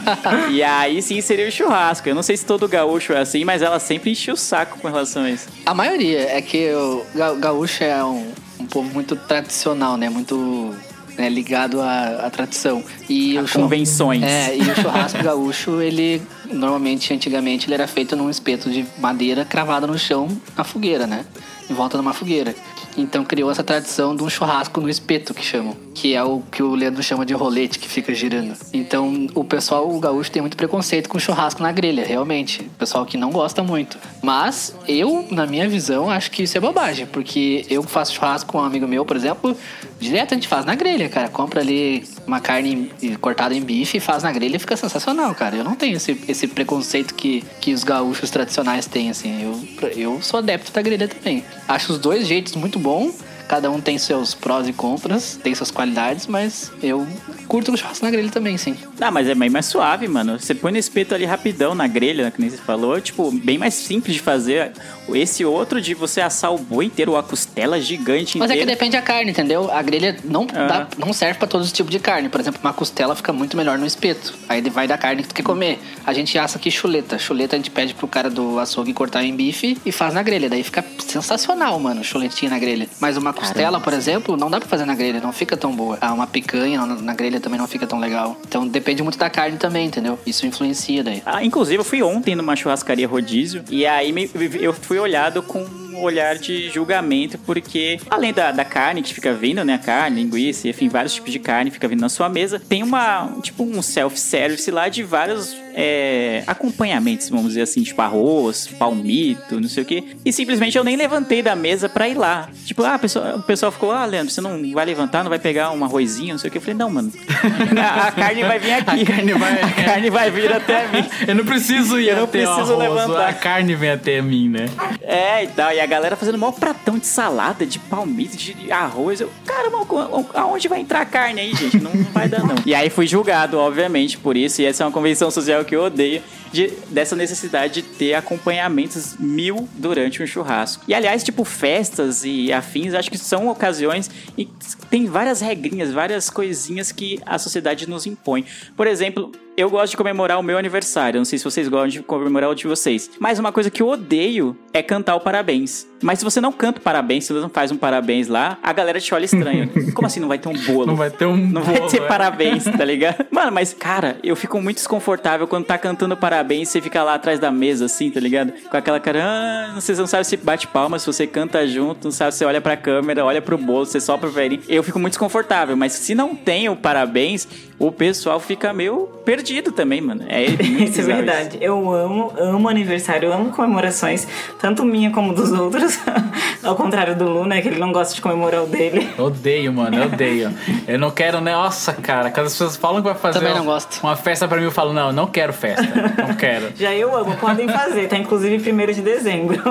A: E aí sim seria o churrasco. Eu não sei se todo gaúcho é assim, mas ela sempre enchia o saco com relação a isso.
B: A maioria é que o ga- gaúcho é um, um povo muito tradicional, né? Muito né, ligado à, à tradição. E
A: A convenções.
B: É, e o churrasco gaúcho, ele normalmente, antigamente, ele era feito num espeto de madeira cravado no chão na fogueira, né? Em volta de uma fogueira. Então criou essa tradição de um churrasco no espeto, que chamam. Que é o que o Leandro chama de rolete, que fica girando. Então o pessoal, o gaúcho, tem muito preconceito com churrasco na grelha, realmente. O pessoal que não gosta muito. Mas eu, na minha visão, acho que isso é bobagem. Porque eu faço churrasco com um amigo meu, por exemplo, direto a gente faz na grelha, cara. Compra ali uma carne cortada em bife e faz na grelha e fica sensacional, cara. Eu não tenho esse, esse preconceito que, que os gaúchos tradicionais têm, assim. Eu, eu sou adepto da grelha também. Acho os dois jeitos muito bom. Cada um tem seus prós e contras, tem suas qualidades, mas eu curto o churrasco na grelha também, sim.
A: Ah, mas é bem mais suave, mano. Você põe no espeto ali rapidão na grelha, que nem você falou. Tipo, bem mais simples de fazer. Esse outro de você assar o boi inteiro, a costela gigante
B: Mas é que
A: inteira.
B: depende da carne, entendeu? A grelha não,
A: Ah.
B: dá- não serve pra todos os tipos de carne. Por exemplo, uma costela fica muito melhor no espeto. Aí vai da carne que tu quer comer. A gente assa aqui chuleta. Chuleta a gente pede pro cara do açougue cortar em bife e faz na grelha. Daí fica sensacional, mano, chuletinha na grelha. Mas uma costela, por exemplo, não dá pra fazer na grelha, não fica tão boa. Ah, uma picanha na, na grelha também não fica tão legal. Então depende muito da carne também, entendeu? Isso influencia daí.
A: Ah, inclusive, eu fui ontem numa churrascaria rodízio e aí me- eu fui olhado com um olhar de julgamento, porque além da, da carne que fica vindo, né? A carne, linguiça, enfim, vários tipos de carne fica vindo na sua mesa, tem uma, tipo, um self-service lá de vários é, acompanhamentos, vamos dizer assim, tipo arroz, palmito, não sei o quê. E simplesmente eu nem levantei da mesa pra ir lá. Tipo, ah, pessoa- o pessoal ficou, ah, Leandro, você não vai levantar, não vai pegar um arrozinho, não sei o quê. Eu falei, não, mano, a, a carne vai vir aqui.
D: A carne vai-
A: A carne vai vir até mim.
D: Eu não preciso ir
A: Eu não preciso
D: arroz,
A: levantar.
D: A carne vem até mim, né?
A: É, e tal. E a galera fazendo o maior pratão de salada, de palmito, de arroz. Eu, caramba, aonde vai entrar a carne aí, gente? Não, não vai dar, não. E aí fui julgado, obviamente, por isso. E essa é uma convenção social que eu odeio. De, dessa necessidade de ter acompanhamentos mil durante um churrasco. E aliás, tipo, festas e afins, acho que são ocasiões e tem várias regrinhas, várias coisinhas que a sociedade nos impõe. Por exemplo, eu gosto de comemorar o meu aniversário. Não sei se vocês gostam de comemorar o de vocês. Mas uma coisa que eu odeio é cantar o parabéns. Mas se você não canta o parabéns, se você não faz um parabéns lá, a galera te olha estranho. Como assim não vai ter um bolo?
D: Não vai ter um
A: Não vai
D: bolo,
A: ter
D: é.
A: parabéns, tá ligado? Mano, mas, cara, eu fico muito desconfortável quando tá cantando parabéns e você fica lá atrás da mesa, assim, tá ligado? Com aquela cara, ah, você não sabe se bate palmas, se você canta junto, não sabe se você olha pra câmera, olha pro bolo, você sopra o velhinho. Eu fico muito desconfortável, mas se não tem o parabéns, o pessoal fica meio perdido também, mano. É
C: Isso é verdade. Eu amo, amo aniversário, eu amo comemorações, tanto minha como dos outros. Ao contrário do Lu, né? Que ele não gosta de comemorar o dele.
D: Odeio, mano, eu odeio. Eu não quero, né? Nossa, cara, quando as pessoas falam que vai fazer
B: Também não
D: uma-
B: gosto.
D: uma festa pra mim, eu falo, não, eu não quero festa. Não quero.
C: Já eu amo, podem fazer, tá inclusive 1 de dezembro.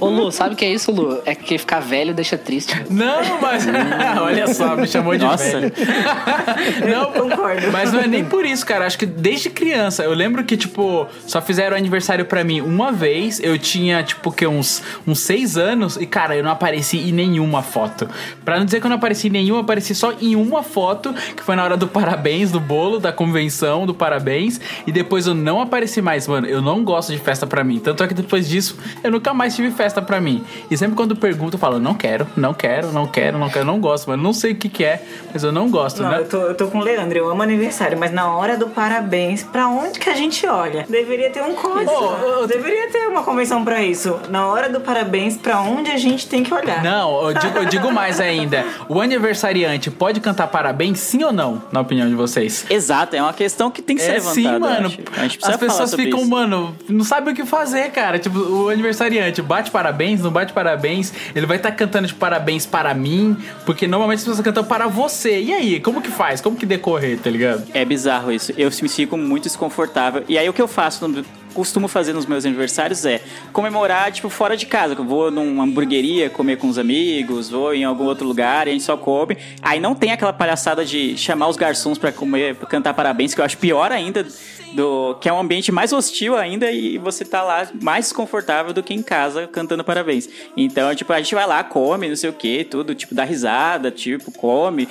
B: Ô Lu, sabe o que é isso, Lu? É que ficar velho deixa triste.
D: Não, mas. Olha só, me chamou de
A: Nossa.
D: velho.
C: não, concordo.
D: Mas não é nem por isso, cara. Acho que desde criança. Eu lembro que, tipo, só fizeram aniversário pra mim uma vez. Eu tinha, tipo, que uns, uns seis anos. E, cara, eu não apareci em nenhuma foto. Pra não dizer que eu não apareci em nenhuma, eu apareci só em uma foto, que foi na hora do parabéns, do bolo, da convenção, do parabéns. E depois eu não apareci mais, mano. Eu não gosto de festa pra mim. Tanto é que depois disso, eu nunca mais tive festa pra mim. E sempre quando pergunto, eu falo, não quero, não quero, não quero, não quero, não gosto, mano. Não sei o que que é, mas eu não gosto,
C: Não,
D: né?
C: eu tô, eu tô com o Leandro, eu amo aniversário, mas na hora do parabéns, pra onde que a gente olha? Deveria ter um código. Deveria ter uma convenção pra isso. Na hora do parabéns, pra onde a gente tem que olhar?
D: Não, eu digo, eu digo mais ainda. O aniversariante pode cantar parabéns, sim ou não, na opinião de vocês?
A: Exato, é uma questão que tem que ser
D: É
A: levantada.
D: sim, mano.
A: A gente precisa
D: As pessoas ficam,
A: isso.
D: mano, não sabem o que fazer, cara. Tipo, o aniversariante bate parabéns, não bate parabéns. Ele vai estar cantando de parabéns para mim, porque normalmente as pessoas cantam para você. E aí, como que faz? Como que decorrer, tá ligado?
A: É bizarro isso. Eu me fico muito desconfortável. E aí o que eu faço costumo fazer nos meus aniversários é comemorar, tipo, fora de casa. Eu vou numa hamburgueria comer com os amigos, vou em algum outro lugar e a gente só come. Aí não tem aquela palhaçada de chamar os garçons pra comer, pra cantar parabéns, que eu acho pior ainda. Do, que é um ambiente mais hostil ainda e você tá lá mais desconfortável do que em casa cantando parabéns. Então, tipo, a gente vai lá, come, não sei o que, tudo, tipo, dá risada, tipo, come,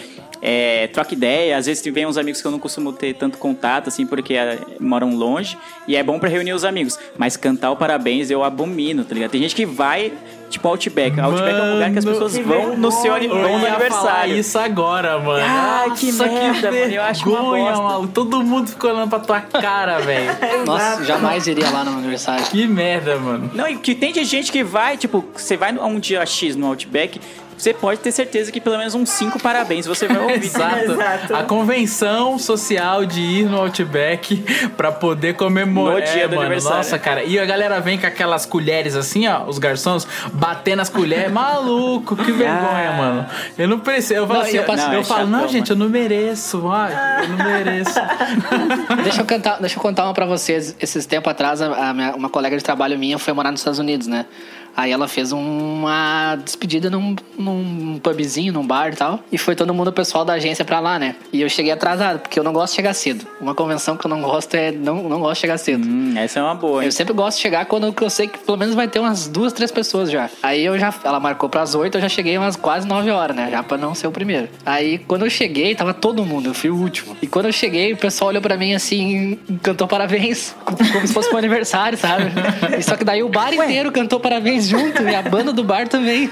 A: é, troca ideia. Às vezes vem uns amigos que eu não costumo ter tanto contato, assim, porque é, moram longe. E é bom pra reunir os amigos. Mas cantar o parabéns eu abomino, tá ligado? Tem gente que vai, tipo, Outback. Outback é um lugar que as
D: Mano,
A: pessoas
F: que
A: vão no seu vão no aniversário.
D: isso agora, mano.
A: Ah, que
D: Nossa,
A: merda, mano, eu acho uma bosta.
D: maluco. Todo mundo ficou olhando pra tua cara, velho.
B: Nossa, jamais iria lá no aniversário.
D: Que merda, mano.
A: Não, e que tem de gente que vai, tipo, você vai a um dia X no Outback, você pode ter certeza que pelo menos uns cinco parabéns você vai ouvir.
D: Exato.
F: Exato.
D: A convenção social de ir no Outback pra poder comemorar.
A: No dia
D: É,
A: do
D: mano,
A: aniversário.
D: Nossa, cara. E a galera vem com aquelas colheres assim, ó, os garçons, batendo as colheres. Maluco, que vergonha, mano. Eu não preciso. Eu falo,
B: Não,
D: assim,
B: eu
D: eu,
B: passo-
A: Não, é
D: falo, não, gente, eu não mereço. Ai, eu não mereço.
B: Deixa eu, cantar, deixa eu contar uma pra vocês. Esses tempos atrás, a- a minha- uma colega de trabalho minha foi morar nos Estados Unidos, né? Aí ela fez uma despedida num, num pubzinho, num bar e tal. E foi todo mundo, o pessoal da agência pra lá, né? E eu cheguei atrasado, porque eu não gosto de chegar cedo. Uma convenção que eu não gosto é. Não, não gosto de chegar cedo.
A: Hum, essa é uma boa, hein?
B: Eu sempre gosto de chegar quando eu sei que pelo menos vai ter umas duas, três pessoas já. Aí eu já. Ela marcou pras oito, eu já cheguei umas quase nove horas, né? Já pra não ser o primeiro. Aí quando eu cheguei, tava todo mundo, eu fui o último. E quando eu cheguei, o pessoal olhou pra mim assim, cantou parabéns, como se fosse meu aniversário, sabe? E só que daí o bar inteiro cantou parabéns junto, e a banda do bar também.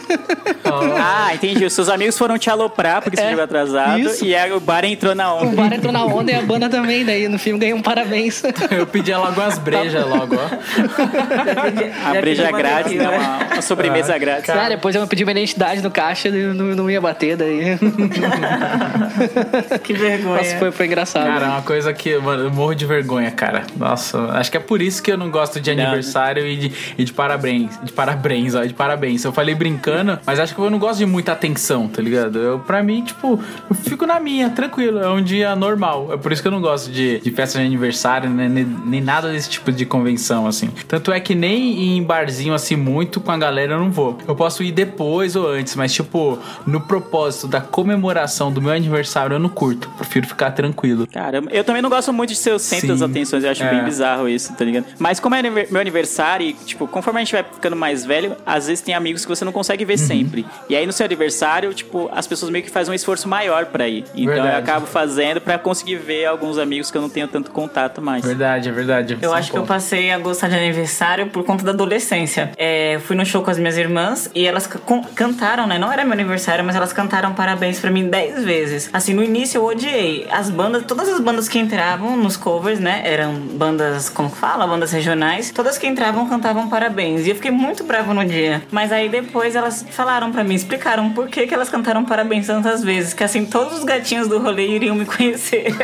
A: Ah, entendi. Os seus amigos foram te aloprar porque você
B: É,
A: chegou atrasado
B: isso.
A: e aí o bar entrou na
B: O
A: onda.
B: bar entrou na onda e a banda também, daí no filme ganhei um parabéns.
D: Eu pedi logo umas brejas logo, ó.
A: A breja grátis, né? Uma, uma sobremesa grátis.
B: Ah, depois eu pedi minha identidade no caixa e não, não ia bater daí.
C: Que vergonha.
B: Nossa, foi, foi engraçado.
D: Cara, é uma coisa que mano, eu morro de vergonha, cara. Nossa, acho que é por isso que eu não gosto de aniversário e de, e de parabéns. De parabéns, ó, de parabéns. Eu falei brincando, mas acho que eu não gosto de muita atenção, tá ligado? Eu, pra mim, tipo, eu fico na minha, tranquilo. É um dia normal. É por isso que eu não gosto de, de festa de aniversário, né, nem, nem nada desse tipo de convenção, assim. Tanto é que nem em barzinho, assim, muito com a galera eu não vou. Eu posso ir depois ou antes, mas, tipo, no propósito da comemoração do meu aniversário, eu não curto. Prefiro ficar tranquilo.
A: Caramba, eu também não gosto muito de ser o centro das atenções, eu acho
D: É.
A: bem bizarro isso, tá ligado? Mas como é meu aniversário, e, tipo, conforme a gente vai ficando mais velho, às vezes tem amigos que você não consegue
D: Uhum.
A: ver sempre. E aí no seu aniversário, tipo, as pessoas meio que fazem um esforço maior pra ir. Então eu
D: Verdade.
A: acabo fazendo pra conseguir ver alguns amigos que eu não tenho tanto contato mais.
D: Verdade, é verdade.
C: Eu acho que eu passei a gostar de aniversário por conta da adolescência. É, fui no show com as minhas irmãs e elas cantaram, né? Não era meu aniversário, mas elas cantaram parabéns pra mim dez vezes. Assim, no início eu odiei. As bandas, todas as bandas que entravam nos covers, né? Eram bandas, como que fala? Bandas regionais. Todas que entravam cantavam parabéns. E eu fiquei muito bravo no dia. Mas aí depois elas falaram pra mim, explicaram por que, que elas cantaram parabéns tantas vezes. Que assim, todos os gatinhos do rolê iriam me conhecer.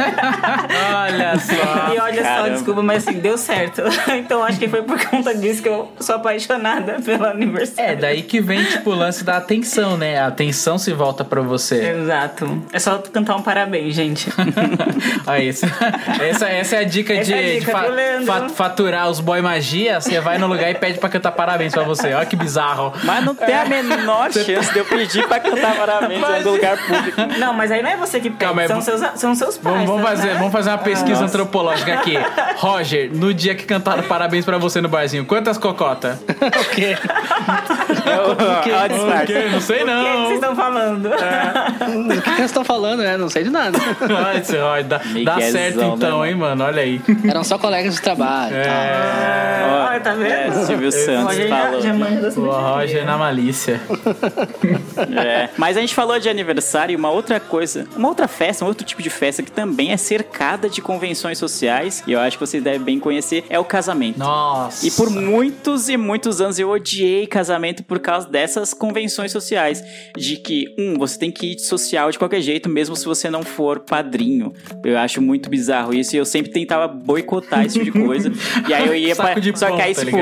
D: Olha só.
C: E olha só,
A: Caramba.
C: desculpa, mas assim, deu certo. Então acho que foi por conta disso que eu sou apaixonada pelo aniversário.
D: É, daí que vem, tipo, o lance da atenção, né? A atenção se volta pra você.
C: Exato. É só cantar um parabéns, gente.
D: Aí, essa, essa, essa é a dica
C: Essa
D: de,
C: é a dica
D: de fa- faturar os boy magia. Você vai no lugar e pede pra cantar parabéns pra você. Olha que bizarro.
A: Mas não tem a menor chance de eu pedir pra cantar parabéns em algum lugar público.
C: Não, mas aí não é você que pede, são, seus, são seus pais.
D: Vamos, vamos
C: né?
D: fazer, vamos fazer uma pesquisa antropológica aqui. Roger, no dia que cantaram parabéns pra você no barzinho, quantas cocota?
B: O quê?
A: Olha a disfarce.
D: Porque não sei
C: O que, é que vocês
D: não.
C: estão falando?
B: O que, eles estão falando, né? Não sei de nada.
D: Ai, você- ó, dá, dá certo então,
A: né,
D: hein, mano? Olha aí.
B: Eram só colegas de trabalho. tal.
D: É.
C: Olha, tá
A: É,
C: vendo?
A: Silvio Santos
C: Roger manja das
D: O Roger na malícia.
A: É. Mas a gente falou de aniversário e uma outra coisa, uma outra festa, um outro tipo de festa que também é cercada de convenções sociais, e eu acho que vocês devem bem conhecer, é o casamento.
D: Nossa.
A: E por muitos e muitos anos eu odiei casamento por causa dessas convenções sociais. De que, um, você tem que ir social de qualquer jeito, mesmo se você não for padrinho. Eu acho muito bizarro isso e eu sempre tentava boicotar esse tipo de coisa. E aí eu ia
D: Saco
A: pra.
D: de
A: Só
D: pão,
A: que aí,
D: tá
A: tipo.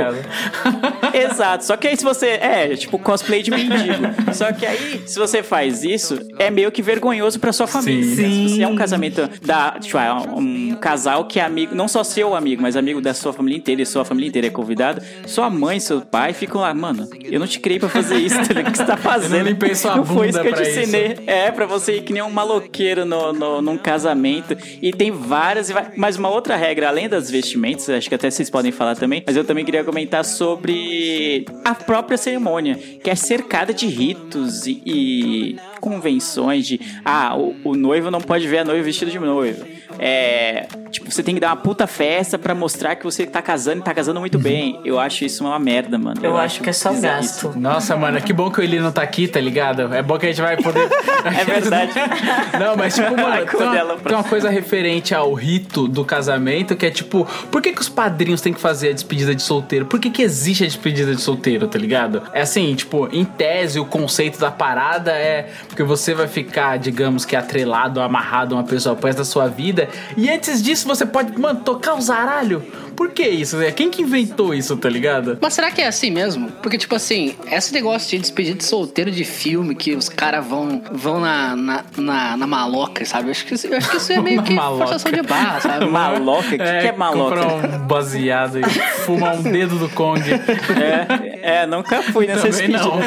A: Exato. Exato. Só que aí se você. É, tipo cosplay de mendigo. Só que aí, se você faz isso, é meio que vergonhoso pra sua família.
D: Sim.
A: Se você é um casamento da. Tipo, é um casal que é amigo, não só seu amigo, mas amigo da sua família inteira, e sua família inteira é convidado, sua mãe, seu pai ficam lá, mano, eu não te criei pra fazer isso, tá ligado? o que você tá fazendo?
D: limpei sua
A: Não foi isso que eu te ensinei. É, pra você ir que nem um maloqueiro no, no, num casamento. E tem várias. e Mas uma outra regra, além das vestimentas, acho que até vocês podem falar também, mas eu também queria comentar sobre a própria cerimônia, que é cercada de ritos e, e convenções de. Ah, o, o noivo não pode ver a noiva vestida de noiva. É. Tipo, você tem que dar uma puta festa pra mostrar que você tá casando e tá casando muito bem. Eu acho isso uma merda, mano.
C: Eu acho que é só gasto.
D: Nossa, mano, que bom que o Eli não tá aqui, tá ligado? É bom que a gente vai poder.
A: É verdade.
D: Não, mas tipo, mano, tem uma, tem uma coisa referente ao rito do casamento que é tipo, por que, que os padrinhos têm que fazer a despedida de solteiro? Por que, que existe a despedida de solteiro, tá ligado? É assim, tipo, em tese, o conceito da parada é porque você vai ficar, digamos que atrelado, amarrado a uma pessoa pro resto da sua vida. E antes disso, você pode, mano, tocar o zaralho. Por que isso? É Quem que inventou isso, tá ligado?
B: Mas será que é assim mesmo? Porque, tipo assim, esse negócio de despedida de solteiro de filme, que os caras vão, vão na, na, na, na maloca, sabe? Eu acho, que, isso- eu acho que isso é meio que
D: Maloca.
B: forçação de barra, sabe?
A: Maloca? O que, que é maloca?
D: Comprar um baseado e fumar um dedo do Kong.
A: É, é, nunca fui nessa
D: Também não.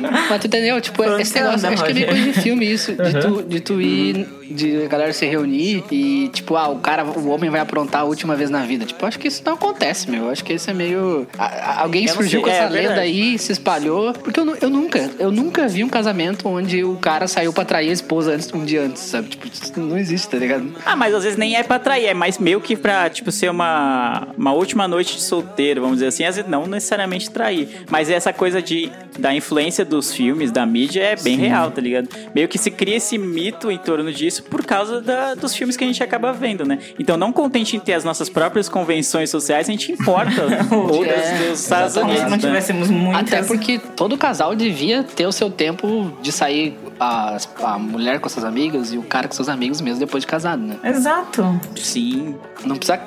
B: Não, mas tu entendeu? Tipo, esse negócio, acho que é meio coisa de filme isso. De tu, de tu ir, de a galera se reunir e, tipo, ah, o cara, o homem vai aprontar a última vez na vida. Tipo, acho que isso não acontece, meu. Acho que isso é meio. a- alguém
A: Eu não
B: surgiu com
A: é
B: essa lenda
A: verdade.
B: aí, se espalhou. Porque eu, eu nunca, eu nunca vi um casamento onde o cara saiu pra trair a esposa antes, um dia antes, sabe? Tipo, isso não existe, tá ligado?
A: Ah, mas às vezes nem é pra trair, é mais meio que pra, tipo, ser uma, uma última noite de solteiro, vamos dizer assim. Às vezes não necessariamente trair. Mas essa coisa de, da influência dos filmes, da mídia, é bem real, tá ligado? Meio que se cria esse mito em torno disso por causa da- dos filmes que a gente acaba vendo, né? Então, não contente em ter as nossas próprias convenções sociais, a gente importa outras
B: É,
A: dos Estados
C: Se
A: Unidos.
C: não
A: né?
C: tivéssemos muitas...
B: Até porque todo casal devia ter o seu tempo de sair a, a mulher com suas amigas e o cara com seus amigos mesmo depois de casado, né?
C: Exato.
A: Sim.
B: Não precisa.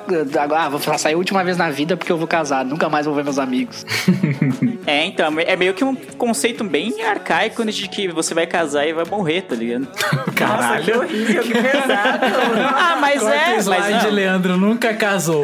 B: Ah, vou sair a última vez na vida porque eu vou casar. Nunca mais vou ver meus amigos.
A: É, então, é meio que um conceito bem arcaico de que você vai casar e vai morrer, tá ligado?
D: Caralho.
C: Que horrível, que pesado.
A: Ah, mas
D: Corta
A: é,
D: o
A: mas
D: slide,
A: não.
D: Leandro nunca casou.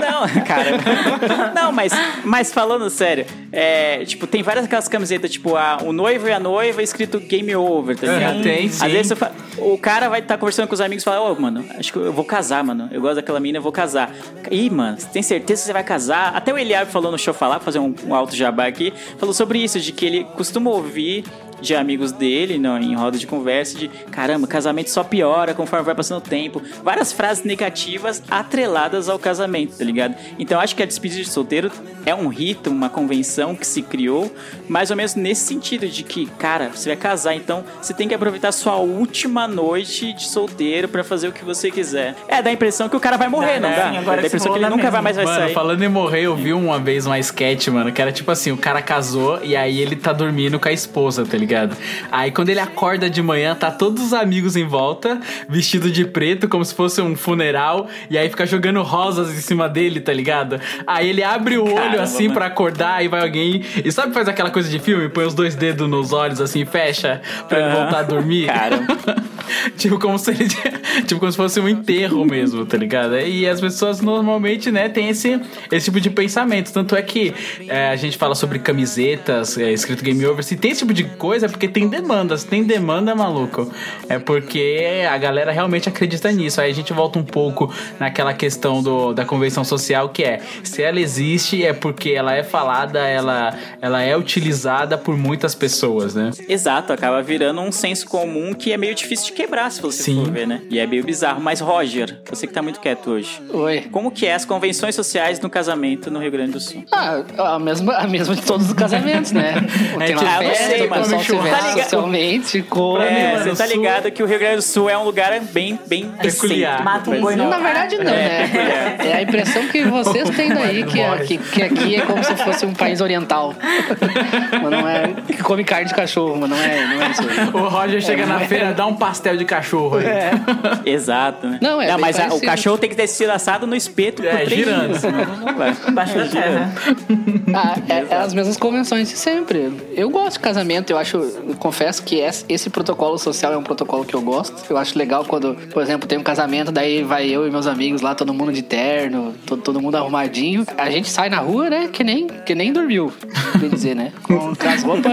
A: Não, cara. Não, mas, mas falando sério, é, tipo, tem várias aquelas camisetas, tipo, a, o noivo e a noiva escrito game over, tá ligado?
D: É, tem, sim.
A: Às vezes fa- o cara vai estar conversando com os amigos e fala, ô, mano, acho que eu vou casar, mano. Eu gosto daquela mina, eu vou casar. Ih, mano, você tem certeza que você vai casar? Até o Eliab falou no show falar, fazer um, um alto jabá aqui, falou sobre isso, de que ele costuma ouvir de amigos dele, não, em roda de conversa, de caramba, casamento só piora conforme vai passando o tempo. Várias frases negativas atreladas ao casamento, tá ligado? Então acho que a despedida de solteiro é um rito, uma convenção que se criou, mais ou menos nesse sentido, de que, cara, você vai casar, então você tem que aproveitar a sua última noite de solteiro pra fazer o que você quiser. É, dá a impressão que o cara vai morrer, não,
C: Não,
A: dá?
C: sim, agora
A: dá a impressão que ele nunca vai mais vai
D: mano,
A: sair.
D: falando em morrer, eu vi uma vez uma sketch, mano, que era tipo assim, o cara casou e aí ele tá dormindo com a esposa, tá ligado? Aí quando ele acorda de manhã, tá todos os amigos em volta, vestido de preto, como se fosse um funeral, e aí fica jogando rosas em cima dele, tá ligado? Aí ele abre o olho
A: Caramba,
D: assim pra acordar, aí vai alguém. E sabe faz aquela coisa de filme? Põe os dois dedos nos olhos assim, e fecha, pra ele voltar a dormir.
A: Caramba.
D: tipo, como se ele, tipo, como se fosse um enterro mesmo, tá ligado? E as pessoas normalmente, né, tem esse, esse tipo de pensamento. Tanto é que é, a gente fala sobre camisetas, é, escrito Game Over. Se tem esse tipo de coisa, é porque tem demanda. Se tem demanda, maluco, é porque a galera realmente acredita nisso. Aí a gente volta um pouco naquela questão do, da convenção social, que é, se ela existe, é porque ela é falada, ela, ela é utilizada por muitas pessoas, né?
A: Exato, acaba virando um senso comum que é meio difícil de quebrar, se você
D: Sim.
A: for ver, né? E é meio bizarro. Mas, Roger, você que tá muito quieto hoje.
B: Oi.
A: Como que é as convenções sociais no casamento no Rio Grande do Sul?
B: Ah, a mesma, a mesma de todos os casamentos, né? Tem
D: gente-
B: uma
A: Ah, eu não
B: festa,
A: sei,
B: o vê
A: churrasco.
B: socialmente, come.
A: É, você tá ligado que o Rio Grande do Sul é um lugar bem, bem
D: Peculiar.
A: excêntrico,
C: Mata um boi
A: exemplo.
B: Na verdade, não, né? É a impressão que vocês têm daí, que, é- que, que aqui é como se fosse um país oriental. Mas não é. Que come carne de cachorro, mas não é, não é isso aí.
D: O Roger chega na feira, dá um pastel de cachorro aí.
B: É.
A: Exato, né?
B: Não, é bem
A: mas a- o cachorro tem que ter sido assado no espeto
D: É,
A: por três
D: girando.
A: não.
C: Embaixo da terra.
B: Ah, é, é as mesmas convenções de sempre. Eu gosto de casamento, eu acho, eu confesso que esse, protocolo social é um protocolo que eu gosto. Eu acho legal quando, por exemplo, tem um casamento, daí vai eu e meus amigos lá, todo mundo de terno, todo, todo mundo arrumadinho. A gente sai na rua, né? Que nem, que nem dormiu, bem dizer, né? Com, com as roupas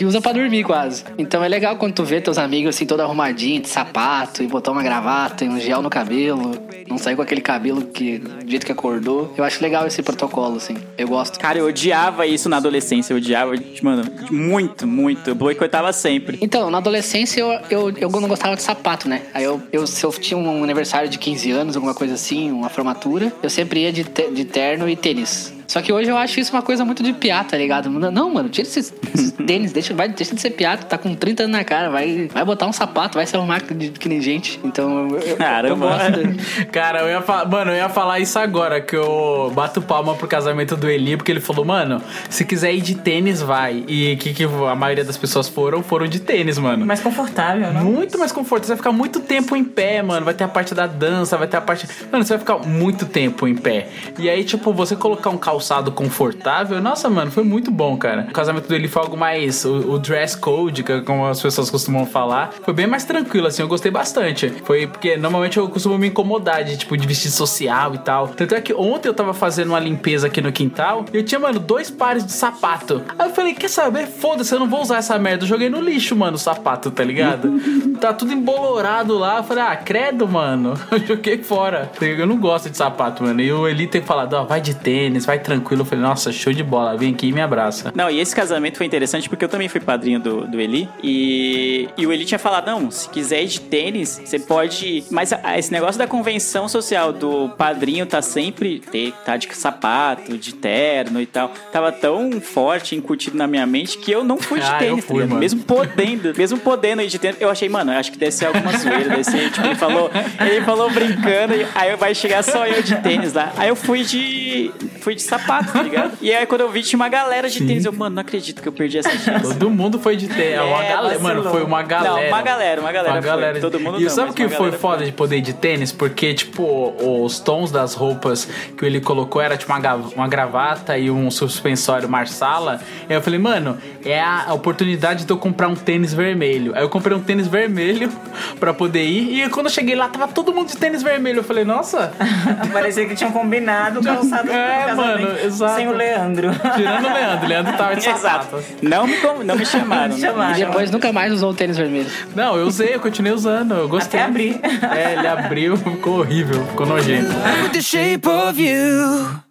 B: que usa pra dormir quase. Então é legal quando tu vê teus amigos assim, todo arrumadinho, de sapato, e botar uma gravata, e um gel no cabelo, não sair com aquele cabelo que, do jeito que acordou. Eu acho legal esse protocolo, assim. Eu gosto.
A: Cara, eu odiava isso na adolescência. Eu odiava, mano, muito, muito. Eu boicotava sempre.
B: Então, na adolescência eu, eu, eu não gostava de sapato, né? Aí eu, eu, se eu tinha um aniversário de 15 anos, alguma coisa assim, uma formatura, eu sempre ia de, te- de terno e tênis. Só que hoje eu acho isso uma coisa muito de piata, tá ligado? Não, mano, tira esses, esses tênis, deixa, vai, deixa de ser piata, tá com 30 anos na cara, vai, vai botar um sapato, vai se arrumar que, que nem gente. Então eu, eu, eu
A: Caramba.
B: gosto. de-
D: Cara, eu ia falar, mano, eu ia falar isso agora, que eu bato palma pro casamento do Eli, porque ele falou, mano, se quiser ir de tênis, vai. E que, que a maioria das pessoas foram, foram de tênis, mano.
C: Mais confortável, não?
D: Muito mais conforto. Você vai ficar muito tempo em pé, mano. Vai ter a parte da dança, vai ter a parte. Mano, você vai ficar muito tempo em pé. E aí, tipo, você colocar um calçado confortável, nossa, mano, foi muito bom, cara. O casamento dele foi algo mais. O, o dress code, que é como as pessoas costumam falar, foi bem mais tranquilo, assim. Eu gostei bastante. Foi porque normalmente eu costumo me incomodar de, tipo, de vestido social e tal. Tanto é que ontem eu tava fazendo uma limpeza aqui no quintal e eu tinha, mano, dois pares de sapato. Aí eu falei, quer saber? Foda-se, eu não vou usar essa merda. Eu joguei no lixo, mano, o sapato, tá ligado? tá tudo embolorado lá. Eu falei, ah, credo, mano. Eu joguei fora. Eu não gosto de sapato, mano. E o Eli tem falado, ó, vai de tênis, vai tranquilo. Eu falei, nossa, show de bola. Vem aqui e me abraça.
A: Não, e esse casamento foi interessante porque eu também fui padrinho do, do Eli. E, e o Eli tinha falado: não, se quiser ir de tênis, você pode. ir. Mas a- esse negócio da convenção social do padrinho tá sempre. Tá de sapato, de terno e tal. Tava tão forte, incutido na minha mente que eu não fui de
D: Ah,
A: tênis, tá
D: fui, mano.
A: Mesmo podendo, mesmo podendo ir de tênis. Eu achei, mano, acho que deve ser alguma zoeira. Deve ser, tipo, ele falou, ele falou brincando, aí vai chegar só eu de tênis lá. Aí eu fui de. fui de sapato, tá ligado? E aí quando eu vi, tinha uma galera de tênis. Eu, mano, não acredito que eu perdi essa chance.
D: Todo mundo foi de tênis. É, uma
A: É,
D: galera. Mano, foi uma galera.
A: Não, uma galera, uma galera
D: Uma
A: foi.
D: galera.
A: Todo mundo
D: E
A: não,
D: sabe o que foi foda
A: foi.
D: de poder ir de tênis? Porque, tipo, os tons das roupas que ele colocou era tipo uma, uma gravata e um suspensório Marsala. Aí eu falei, mano, é a oportunidade de eu comprar um tênis vermelho. Aí eu comprei um tênis vermelho pra poder ir. E quando eu cheguei lá, tava todo mundo de tênis vermelho. Eu falei, nossa,
C: Parecia que tinham combinado o calçado
D: É, mano, exato.
C: sem o Leandro.
D: tirando o Leandro. Leandro tava de
A: Exato. Não me, não me chamaram. né?
C: Chamaram.
B: E depois nunca mais usou o tênis vermelho.
D: Não, eu usei, eu continuei usando. Eu gostei.
C: Até abrir.
D: É, ele abriu, ficou horrível, ficou nojento.
E: The shape of you.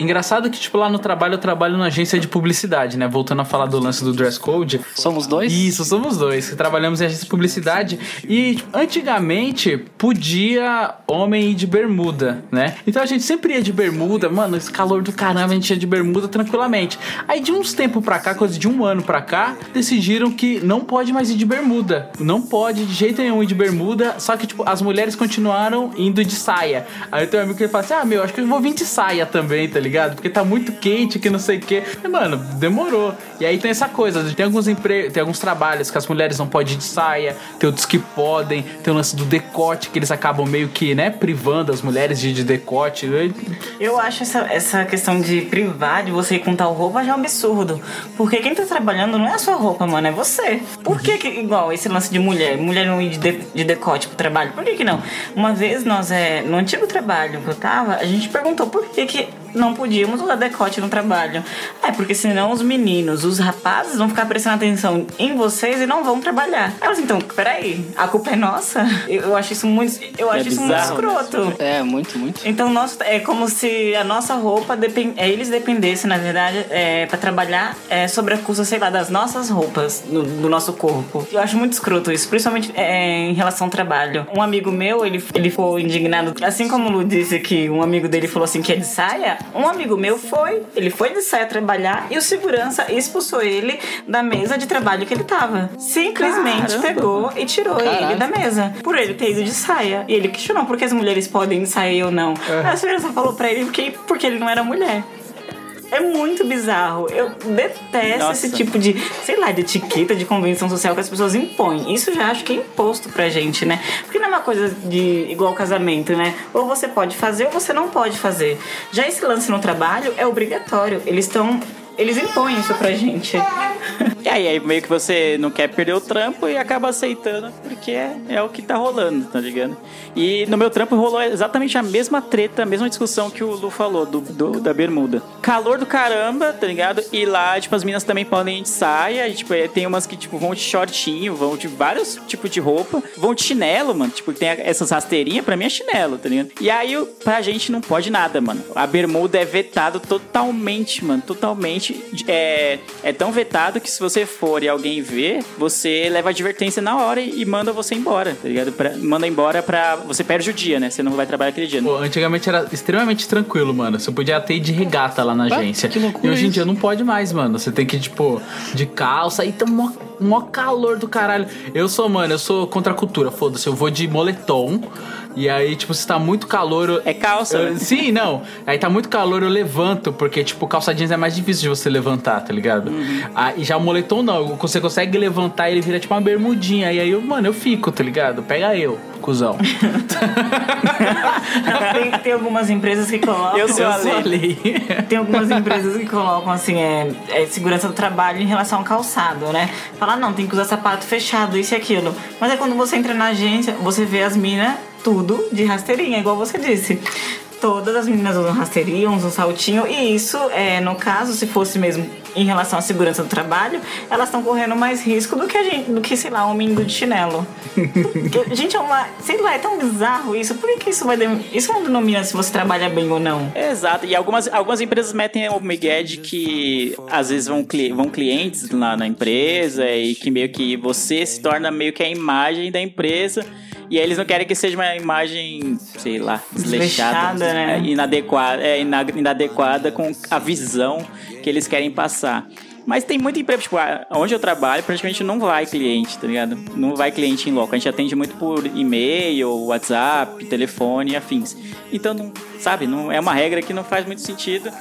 D: Engraçado que, tipo, lá no trabalho eu trabalho na agência de publicidade, né? Voltando a falar do lance do dress code.
B: Somos dois?
D: Isso, somos dois. que Trabalhamos em agência de publicidade. E tipo, antigamente podia homem ir de bermuda, né? Então a gente sempre ia de bermuda, mano, esse calor do caramba, a gente ia de bermuda tranquilamente. Aí de uns tempos pra cá, coisa de um ano pra cá, decidiram que não pode mais ir de bermuda. Não pode de jeito nenhum ir de bermuda, só que, tipo, as mulheres continuaram indo de saia. Aí eu tenho um amigo que ele fala assim: ah, meu, acho que eu vou vir de saia também, tá ligado? Porque tá muito quente, que não sei o quê. E, mano, demorou. E aí tem essa coisa, tem alguns empregos, tem alguns trabalhos que as mulheres não podem ir de saia, tem outros que podem, tem o lance do decote, que eles acabam meio que, né, privando as mulheres de de decote.
C: Eu acho essa, essa questão de privar, de você ir com tal roupa, já é um absurdo. Porque quem tá trabalhando não é a sua roupa, mano, é você. Por que, que igual, esse lance de mulher, mulher não ir de, de, de decote pro trabalho? Por que que não? Uma vez nós, é, no antigo trabalho que eu tava, a gente perguntou por que que não podíamos usar decote no trabalho. É, porque senão os meninos, os rapazes vão ficar prestando atenção em vocês e não vão trabalhar. Assim, então, peraí, a culpa é nossa? Eu, eu acho isso muito, eu acho isso muito
A: bizarro, né?
C: escroto.
B: É, muito, muito.
C: Então, nós, é como se a nossa roupa, depen, é, eles dependessem, na verdade, é, para trabalhar é, sobre a custa, sei lá, das nossas roupas, no- do nosso corpo. Eu acho muito escroto isso, principalmente é, em relação ao trabalho. Um amigo meu, ele, ele ficou indignado, assim como o Lu disse que um amigo dele falou assim que é de saia, Um amigo meu foi, ele foi de saia trabalhar e o segurança expulsou ele da mesa de trabalho que ele tava. Simplesmente
A: Caramba.
C: pegou e tirou
B: Caraca.
C: ele da mesa. Por ele ter ido de saia. E ele questionou por que as mulheres podem ir de saia ou não. A segurança falou pra ele que porque ele não era mulher. É muito bizarro. Eu detesto
A: Nossa.
C: esse tipo de, sei lá, de etiqueta, de convenção social que as pessoas impõem. Isso já acho que é imposto pra gente, né? Porque não é uma coisa de igual casamento, né? Ou você pode fazer ou você não pode fazer. Já esse lance no trabalho é obrigatório. Eles estão. Eles impõem isso pra gente.
A: E aí, aí meio que você não quer perder o trampo e acaba aceitando porque é, é o que tá rolando, tá ligado? E no meu trampo rolou exatamente a mesma treta, a mesma discussão que o Lu falou, do, do- da bermuda. Calor do caramba, tá ligado? E lá, tipo, as meninas também podem ir de saia, e, tipo, é, tem umas que, tipo, vão de shortinho, vão de vários tipos de roupa, vão de chinelo, mano. Tipo, tem essas rasteirinhas, pra mim é chinelo, tá ligado? E aí, pra gente não pode nada, mano. A bermuda é vetado totalmente, mano, totalmente. É, é tão vetado que se você for e alguém ver, você leva advertência na hora e, e manda você embora, tá ligado? Pra- manda embora pra. Você perde o dia, né? Você não vai trabalhar aquele dia.
D: Pô, antigamente era extremamente tranquilo, mano. Você podia até ir de regata lá na agência.
B: que loucura
D: e hoje em dia não pode mais, mano. Você tem que ir, tipo, de calça e tá mó, mó calor do caralho. Eu sou, mano, eu sou contra a cultura, foda-se. Eu vou de moletom. E aí, tipo, se tá muito calor. eu-
A: É calça,
D: eu- sim, não. Aí tá muito calor, eu levanto, porque, tipo, calça jeans é mais difícil de você levantar, tá ligado?
A: Uhum.
D: Ah, e já o moletom não. Você consegue levantar ele vira tipo uma bermudinha. E aí, eu, mano, eu fico, tá ligado? Pega eu, cuzão.
C: tem, tem algumas empresas que colocam.
A: Eu sou a
D: Eu sou a lei.
C: Tem algumas empresas que colocam assim, é, é segurança do trabalho em relação ao calçado, né? Fala, não, tem que usar sapato fechado, isso e aquilo. Mas é quando você entra na agência, você vê as minas tudo de rasteirinha, igual você disse. Todas as meninas usam rasteirinha, usam saltinho, e isso, é, no caso, se fosse mesmo em relação à segurança do trabalho, elas estão correndo mais risco do que a gente, do que, sei lá, um menino de chinelo. Porque, gente, é uma. Sei lá, é tão bizarro isso. Por que, isso vai. Isso não denomina se você trabalha bem ou não?
A: Exato, e algumas, algumas empresas metem o migué de que às vezes vão, cli- vão clientes lá na empresa e que meio que você se torna meio que a imagem da empresa e aí eles não querem que seja uma imagem, sei lá, desleixada,
C: Desleixada, né?
A: é, inadequada, é, ina- inadequada com a visão que eles querem passar. Mas tem muita empresa, tipo, onde eu trabalho, praticamente não vai cliente, tá ligado? Não vai cliente em loco. A gente atende muito por e-mail, WhatsApp, telefone e afins. Então, não, sabe, não, é uma regra que não faz muito sentido.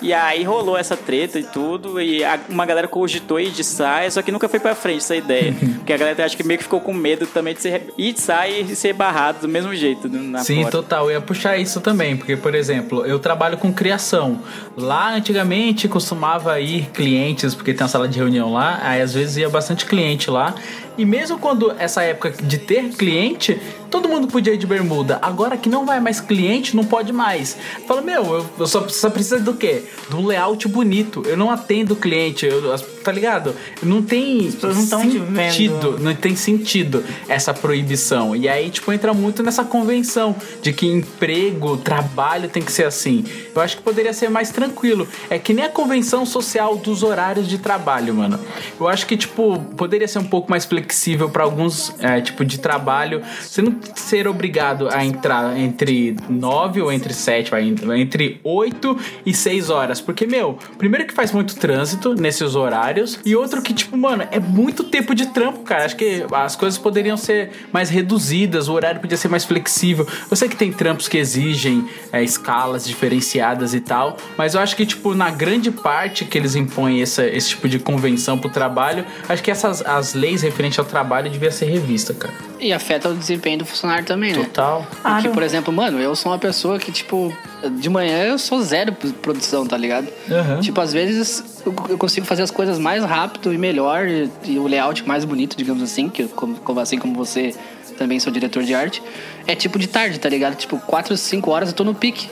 A: E aí rolou essa treta e tudo, e a- uma galera cogitou ir de saia, só que nunca foi pra frente essa ideia. Porque a galera acho que meio que ficou com medo também de ser, ir de saia e ser barrado do mesmo jeito na
D: Sim,
A: porta.
D: total. Eu ia puxar isso também, porque, por exemplo, eu trabalho com criação. Lá, antigamente, costumava ir clientes, porque tem uma sala de reunião lá, aí às vezes ia bastante cliente lá. E mesmo quando essa época de ter cliente, todo mundo podia ir de bermuda. Agora que não vai mais cliente, não pode mais. Fala, meu, eu, eu só, só preciso do quê? Um layout bonito. Eu não atendo cliente, eu- tá ligado? Não tem sentido não tem sentido essa proibição. E aí, tipo, entra muito nessa convenção de que emprego, trabalho tem que ser assim. Eu acho que poderia ser mais tranquilo. É que nem a convenção social dos horários de trabalho, mano. Eu acho que, tipo, poderia ser um pouco mais flexível para alguns é, tipo de trabalho. Você não ser obrigado a entrar entre 9 ou entre 7, vai, entre 8 e 6 horas. Porque, meu, primeiro que faz muito trânsito nesses horários. E outro que, tipo, mano, é muito tempo de trampo, cara. Acho que as coisas poderiam ser mais reduzidas, o horário podia ser mais flexível. Eu sei que tem trampos que exigem é, escalas diferenciadas e tal, mas eu acho que, tipo, na grande parte que eles impõem essa, esse tipo de convenção pro trabalho, acho que essas as leis referentes ao trabalho devia ser revista, cara.
B: E afeta o desempenho do funcionário também, né?
D: Total.
B: Porque, por exemplo, mano, eu sou uma pessoa que, tipo, de manhã eu sou zero produção, tá ligado?
D: Aham.
B: Tipo, às vezes eu consigo fazer as coisas mais rápido e melhor, e, e o layout mais bonito, digamos assim, que eu, como, como- assim como você também sou diretor de arte, é tipo de tarde, tá ligado? Tipo, 4, 5 horas eu tô no pique.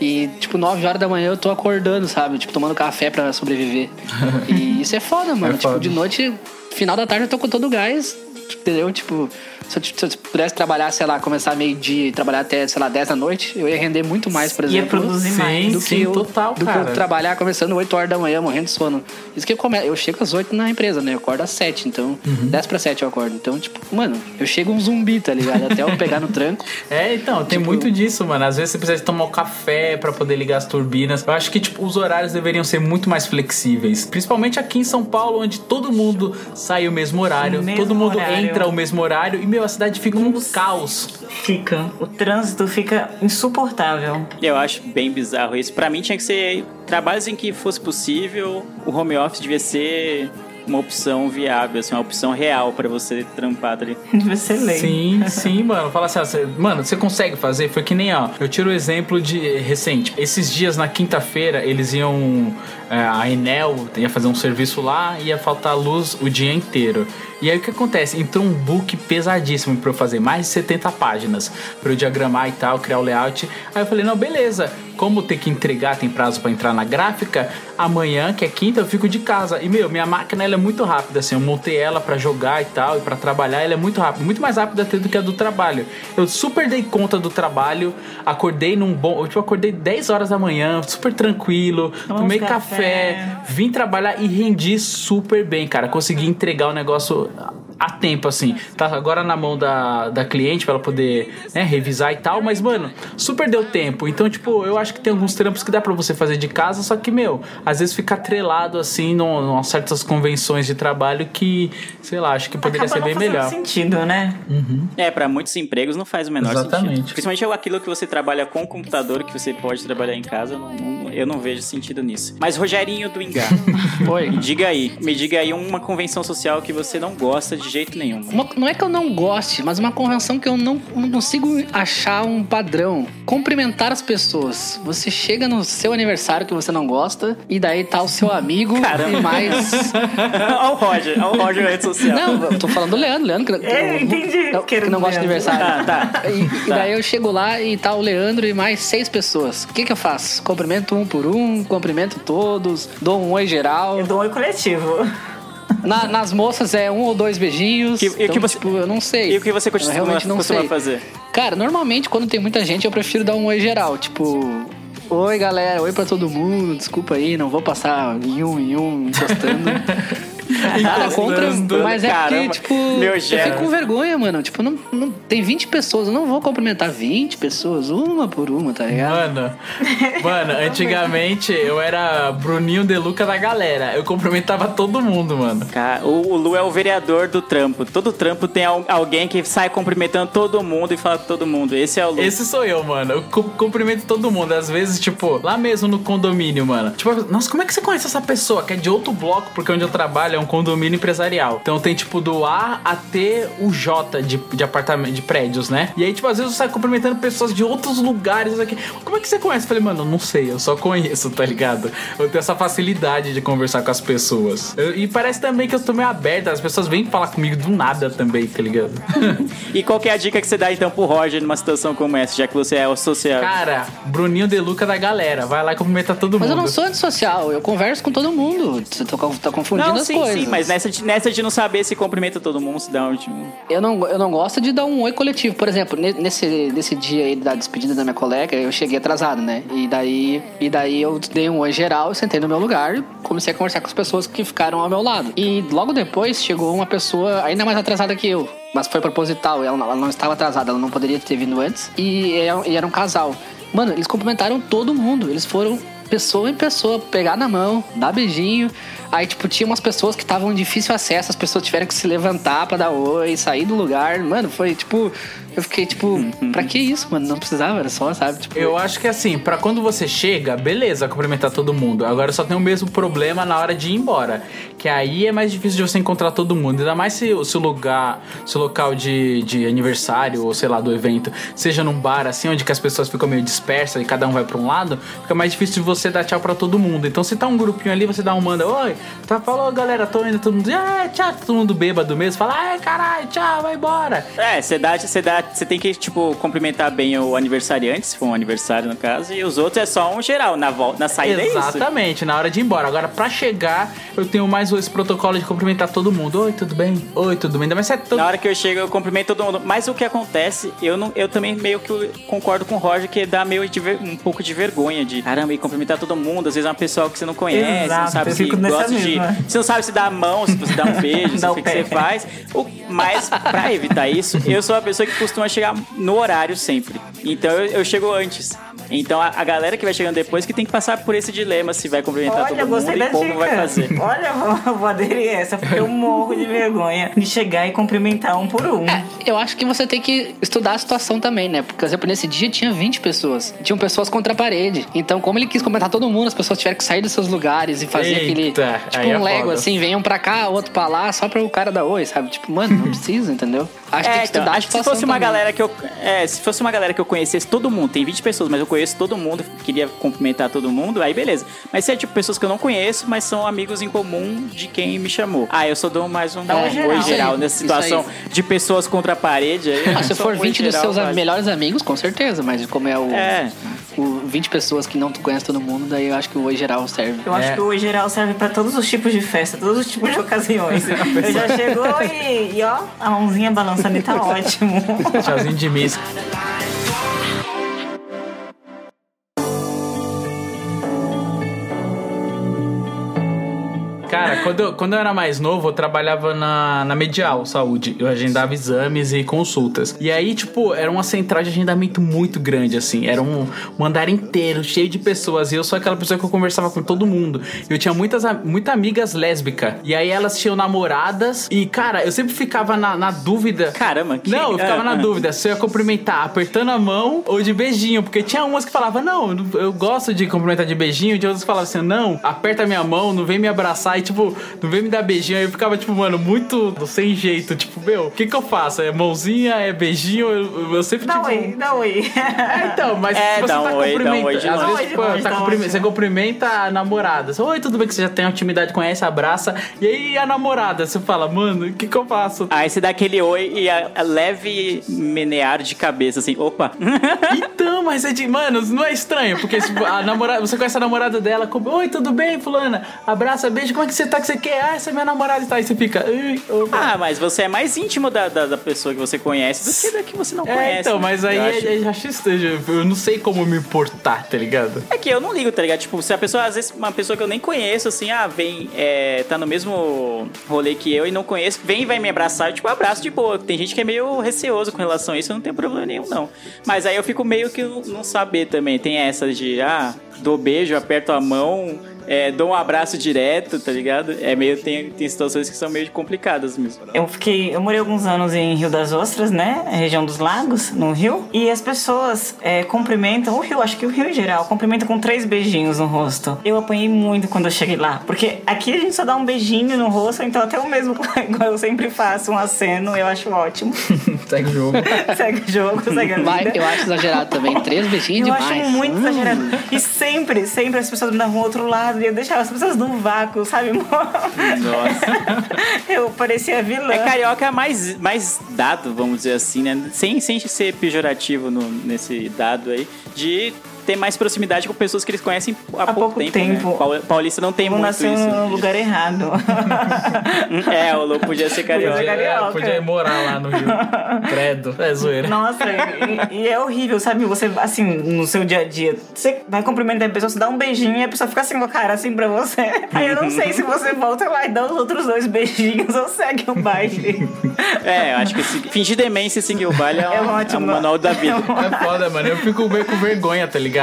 B: E, tipo, 9 horas da manhã eu tô acordando, sabe? Tipo, tomando café pra sobreviver. e isso é foda, mano.
D: É
B: tipo,
D: foda.
B: de noite, final da tarde eu tô com todo o gás entendeu? Tipo, se eu, se eu pudesse trabalhar, sei lá, começar meio-dia e trabalhar até, sei lá, 10 da noite, eu ia render muito mais, por
C: Ia
B: exemplo.
C: produzir
D: Sim,
C: mais.
B: do
D: sim,
B: que eu,
D: total,
B: do que
D: cara.
B: eu trabalhar começando 8 horas da manhã, morrendo de sono. Isso que eu come... eu chego às 8 na empresa, né? Eu acordo às 7, então
D: Uhum.
B: 10 para 7 eu acordo. Então, tipo, mano, eu chego um zumbi, tá ligado? Até eu pegar no tranco.
D: É, então, tem
B: Tipo-
D: muito disso, mano. Às vezes você precisa tomar um café pra poder ligar as turbinas. Eu acho que, tipo, os horários deveriam ser muito mais flexíveis. Principalmente aqui em São Paulo, onde todo mundo sai o mesmo horário,
C: Mesmo
D: todo mundo
C: horário.
D: Entra o mesmo horário e, meu, a cidade fica um caos.
C: Fica. O trânsito fica insuportável.
A: Eu acho bem bizarro isso. Pra mim tinha que ser trabalhos em que fosse possível. O home office devia ser uma opção viável, assim, uma opção real pra você trampar tá ali.
C: Devia ser lei.
D: Sim, sim, mano. Fala assim, ó, você- mano, você consegue fazer? Foi que nem, ó, eu tiro o exemplo de recente. Esses dias na quinta-feira, eles iam. É, a Enel ia fazer um serviço lá, ia faltar luz o dia inteiro. E aí o que acontece? Entrou um book pesadíssimo pra eu fazer, mais de 70 páginas, pra eu diagramar e tal, criar o layout. Aí eu falei, não, beleza. Como ter que entregar, tem prazo pra entrar na gráfica, amanhã, que é quinta, eu fico de casa. E, meu, minha máquina ela é muito rápida, assim, eu montei ela pra jogar e tal, e pra trabalhar, ela é muito rápida, muito mais rápida até do que a do trabalho. Eu super dei conta do trabalho, acordei num bom. Eu tipo, acordei 10 horas da manhã, super tranquilo, tomei
C: café.
D: Café, vim trabalhar e rendi super bem, cara. Consegui entregar o negócio a tempo, assim. Tá agora na mão da, da cliente pra ela poder né, revisar e tal, mas, mano, super deu tempo. Então, tipo, eu acho que tem alguns trampos que dá pra você fazer de casa, só que, meu, às vezes fica atrelado, assim, em certas convenções de trabalho que, sei lá, acho que poderia
C: Acaba
D: ser bem melhor.
C: sentido, né?
A: É, pra muitos empregos não faz o menor
D: Exatamente.
A: sentido. Principalmente aquilo que você trabalha com o computador, que você pode trabalhar em casa, não- não- eu não vejo sentido nisso. Mas Rogerinho do Engar,
B: Oi.
A: me diga aí, me diga aí uma convenção social que você não gosta de jeito nenhum.
B: Uma- não é que eu não goste, mas uma convenção que eu não, não consigo achar um padrão. Cumprimentar as pessoas. Você chega no seu aniversário que você não gosta, e daí tá o seu amigo
A: Caramba.
B: e mais.
A: Olha o Roger, olha o Roger na rede social.
B: Não, eu tô falando do Leandro, Leandro que,
C: É,
B: que-
C: entendi
B: que
C: era
B: que não gosta de aniversário.
A: Tá, tá.
B: E, e daí eu chego lá e tá o Leandro e mais seis pessoas. O que que eu faço? Cumprimento um por um, cumprimento todos, dou um oi geral.
C: Eu dou um oi coletivo.
B: Na- nas moças é um ou dois beijinhos.
A: Que- e o que
B: então,
A: você-
B: tipo, eu não sei.
A: E o que você costuma,
B: realmente não
A: costuma fazer?
B: Cara, normalmente quando tem muita gente eu prefiro dar um oi geral. Tipo, oi galera, oi pra todo mundo, desculpa aí, não vou passar em um em um encostando. Nada contra,
D: Encostando,
B: mas é
A: caramba.
B: porque, tipo,
A: Meu
B: eu fico com vergonha, mano. Tipo, não, não- tem 20 pessoas, eu não vou cumprimentar 20 pessoas, uma por uma, tá ligado?
D: Mano, mano, antigamente eu era Bruninho De Luca da galera. Eu cumprimentava todo mundo, mano.
A: Cara, o, o Lu é o vereador do trampo. Todo trampo tem al- alguém que sai cumprimentando todo mundo e fala com todo mundo. Esse é o Lu.
D: Esse sou eu, mano. Eu cu- cumprimento todo mundo. Às vezes, tipo, lá mesmo no condomínio, mano. Tipo, nossa, como é que você conhece essa pessoa? Que é de outro bloco, porque onde eu trabalho é um condomínio empresarial. Então tem, tipo, do A até o J de, de apartamento, de prédios, né? E aí, tipo, às vezes eu saio cumprimentando pessoas de outros lugares aqui. Como é que você conhece? Eu falei, mano, não sei, eu só conheço, tá ligado? Eu tenho essa facilidade de conversar com as pessoas. Eu- e parece também que eu tô meio aberta, as pessoas vêm falar comigo do nada também, tá ligado?
A: E qual que é a dica que você dá então pro Roger numa situação como essa, já que você é o social?
D: Cara, Bruninho De Luca da galera. Vai lá e cumprimenta todo
B: Mas
D: mundo.
B: eu não sou antissocial, eu converso com todo mundo. Você tá, tá confundindo
A: não,
B: as
A: sim,
B: coisas.
A: Sim, mas nessa de, nessa de não saber se cumprimenta todo mundo, se dá um último.
B: Eu não, eu não gosto de dar um oi coletivo. Por exemplo, ne- nesse, nesse dia aí da despedida da minha colega, eu cheguei atrasado, né? E daí, e daí eu dei um oi geral, sentei no meu lugar e comecei a conversar com as pessoas que ficaram ao meu lado. E logo depois chegou uma pessoa ainda mais atrasada que eu. Mas foi proposital, ela, não- ela não estava atrasada, ela não poderia ter vindo antes. E, era- e era um casal. Mano, eles cumprimentaram todo mundo. Eles foram pessoa em pessoa, pegar na mão, dar beijinho. Aí, tipo, tinha umas pessoas que estavam em difícil acesso, as pessoas tiveram que se levantar pra dar oi, sair do lugar. Mano, foi tipo. Eu fiquei tipo, pra que isso, mano? Não precisava, era só, sabe? Tipo,
D: Eu acho que assim, pra quando você chega, beleza, cumprimentar todo mundo. Agora só tem o mesmo problema na hora de ir embora. Que aí é mais difícil de você encontrar todo mundo. Ainda mais se, se o lugar, se o local de, de aniversário, ou sei lá, do evento, seja num bar assim, onde que as pessoas ficam meio dispersas e cada um vai pra um lado, fica mais difícil de você dar tchau pra todo mundo. Então se tá um grupinho ali, você dá um manda, oi, tá, falou galera, tô indo, todo mundo, ah, tchau, todo mundo bêbado mesmo, fala, ai caralho, tchau, vai embora.
A: É, você dá, você dá, você tem que, tipo, cumprimentar bem o aniversariante, se for um aniversário no caso, e os outros é só um geral, na volta, na saída é isso.
D: Exatamente, na hora de ir embora. Agora, pra chegar, eu tenho mais esse protocolo de cumprimentar todo mundo. Oi, tudo bem? Oi, tudo bem? Mas você é todo...
A: Na hora que eu chego, eu cumprimento todo mundo. Mas o que acontece, eu não, eu também meio que concordo com o Roger que dá meio de um pouco de vergonha de caramba, e cumprimentar todo mundo. Às vezes é uma pessoa que você não conhece,
C: Exato,
A: não sabe
C: eu nessa
A: gosta de.
C: mesma.
A: Você não sabe se dá a mão, se você dá um beijo,
C: Dá
A: se
C: o
A: que, você faz. O- mas pra evitar isso, eu sou uma pessoa que costuma chegar no horário sempre. Então eu, eu chego antes. Então a, a galera que vai chegando depois que tem que passar por esse dilema se vai cumprimentar
C: Olha,
A: todo mundo e como
C: dica.
A: vai fazer.
C: Olha, vou, vou aderir a essa, porque eu morro de vergonha de chegar e cumprimentar um por um.
B: Eu acho que você tem que estudar a situação também, né? Porque, por exemplo, nesse dia tinha 20 pessoas. Tinham pessoas contra a parede. Então, como ele quis comentar todo mundo, as pessoas tiveram que sair dos seus lugares e fazer aquele.
D: Eita,
B: Tipo
D: aí é
B: um Lego,
D: foda.
B: assim, venham pra cá, outro pra lá, só pra o cara dar oi, sabe? Tipo, mano, não precisa, entendeu? Acho que tem
A: É,
B: que estudar
A: então,
B: a
A: acho que se
B: situação
A: fosse uma
B: também.
A: galera que eu. É, se fosse uma galera que eu conhecesse todo mundo, tem 20 pessoas, mas eu conheço todo mundo, queria cumprimentar todo mundo, aí beleza. Mas se é tipo pessoas que eu não conheço, mas são amigos em comum de quem me chamou. Ah, eu só dou mais um,
B: Dá um
A: oi
B: geral.
A: geral, nessa situação de pessoas contra a parede. Aí,
B: Ah, se for
A: um oi
B: 20 dos
A: geral,
B: seus
A: vale.
B: melhores amigos, com certeza, mas como é o,
A: É.
B: o 20 pessoas que não conhece todo mundo, daí eu acho que o oi geral serve.
C: Eu acho
D: É.
C: que o oi geral serve pra todos os tipos de festa, todos os tipos de ocasiões. Eu já chegou e, e ó, a mãozinha balançando e tá ótimo.
D: Tchauzinho de missa. Cara, quando eu, quando eu era mais novo, eu trabalhava na, na Medial Saúde. Eu agendava exames e consultas. E aí, tipo, era uma central de agendamento muito grande, assim. Era um, um andar inteiro, cheio de pessoas. E eu sou aquela pessoa que eu conversava com todo mundo. Eu tinha muitas, muitas amigas lésbicas. E aí elas tinham namoradas. E, cara, eu sempre ficava na, na dúvida.
A: Caramba, que-
D: Não, eu ficava
A: Ah,
D: na
A: ah.
D: dúvida se eu ia cumprimentar apertando a mão ou de beijinho. Porque tinha umas que falavam, não, eu gosto de cumprimentar de beijinho. E de outras que falavam assim, não, aperta minha mão, não vem me abraçar. E, tipo, não vem me dar beijinho. Aí eu ficava, tipo, mano, muito sem jeito. Tipo, meu, o que que eu faço? É mãozinha, é beijinho? Eu, eu sempre,
C: Dá
D: tipo...
C: oi, dá oi.
D: É, então, mas
A: É,
D: se você
A: dá um
D: tá
A: oi, um
D: cumprimentando. às vezes,
C: Oi
D: tipo, tá cumprime-
C: ótimo.
D: você cumprimenta a namorada. Você, Oi, tudo bem que você já tem intimidade, conhece, abraça. E aí a namorada, você fala, mano, o que que eu faço?
A: Aí você dá aquele oi e a, a leve menear de cabeça, assim, opa.
D: Então, mas é de. Mano, não é estranho, porque se a namorada, você conhece a namorada dela, como, oi, tudo bem, fulana? Abraça, beijo, como é que você tá? que você quer? Ah, essa é minha namorada e tá. Aí você fica.
A: Ah, mas você é mais íntimo da, da, da pessoa que você conhece do que da que você não
D: É,
A: conhece.
D: então,
A: né?
D: mas aí
A: Eu
D: eu
A: acho.
D: acho, acho estranho. Eu não sei como me portar, tá ligado?
A: É que eu não ligo, tá ligado? Tipo, se a pessoa, às vezes, uma pessoa que eu nem conheço, assim, ah, vem, é, tá no mesmo rolê que eu e não conheço, vem e vai me abraçar, eu, tipo, abraço de boa. Tem gente que é meio receoso com relação a isso, eu não tenho problema nenhum, não. Mas aí eu fico meio que não não saber também. Tem essa de, ah, dou beijo, aperto a mão, é, dou um abraço direto, tá ligado? É meio, tem, tem situações que são meio complicadas mesmo.
C: Eu fiquei, eu morei alguns anos em Rio das Ostras, né? Região dos Lagos, no Rio. E as pessoas é, cumprimentam, o Rio, acho que o Rio em geral, cumprimenta com três beijinhos no rosto. Eu apanhei muito quando eu cheguei lá. Porque aqui a gente só dá um beijinho no rosto, então até o mesmo, igual eu sempre faço, um aceno, eu acho ótimo.
D: Segue o jogo.
C: segue o jogo, segue a vida.
B: Vai, eu acho exagerado também. Três beijinhos
C: Eu
B: demais.
C: acho muito
B: Hum.
C: exagerado. E sempre, sempre as pessoas me davam outro lado. Eu deixava as pessoas num vácuo, sabe?
A: Nossa.
C: Eu parecia vilã.
A: É carioca mais, mais dado, vamos dizer assim, né? Sem, sem ser pejorativo no- nesse dado aí, de ter mais proximidade com pessoas que eles conhecem há, pouco,
C: pouco
A: tempo.
C: tempo.
A: né? Paul- Paulista não tem
C: Eu
A: muito
C: nasceu
A: isso.
C: no lugar errado.
A: É, o louco podia ser carioca.
C: Podia.
D: Podia morar lá no Rio. Credo. É zoeira.
C: Nossa, e, e é horrível, sabe? Você, assim, no seu dia a dia, você vai cumprimentar a pessoa, você dá um beijinho e a pessoa fica assim com a cara assim pra você. Aí eu não sei se você volta lá e dá os outros dois beijinhos ou segue o baile.
A: É, eu acho que esse, fingir demência e seguir o baile é,
C: É
A: um,
C: ótimo.
A: é um manual da vida.
D: É foda, mano. Eu fico meio com vergonha, tá ligado?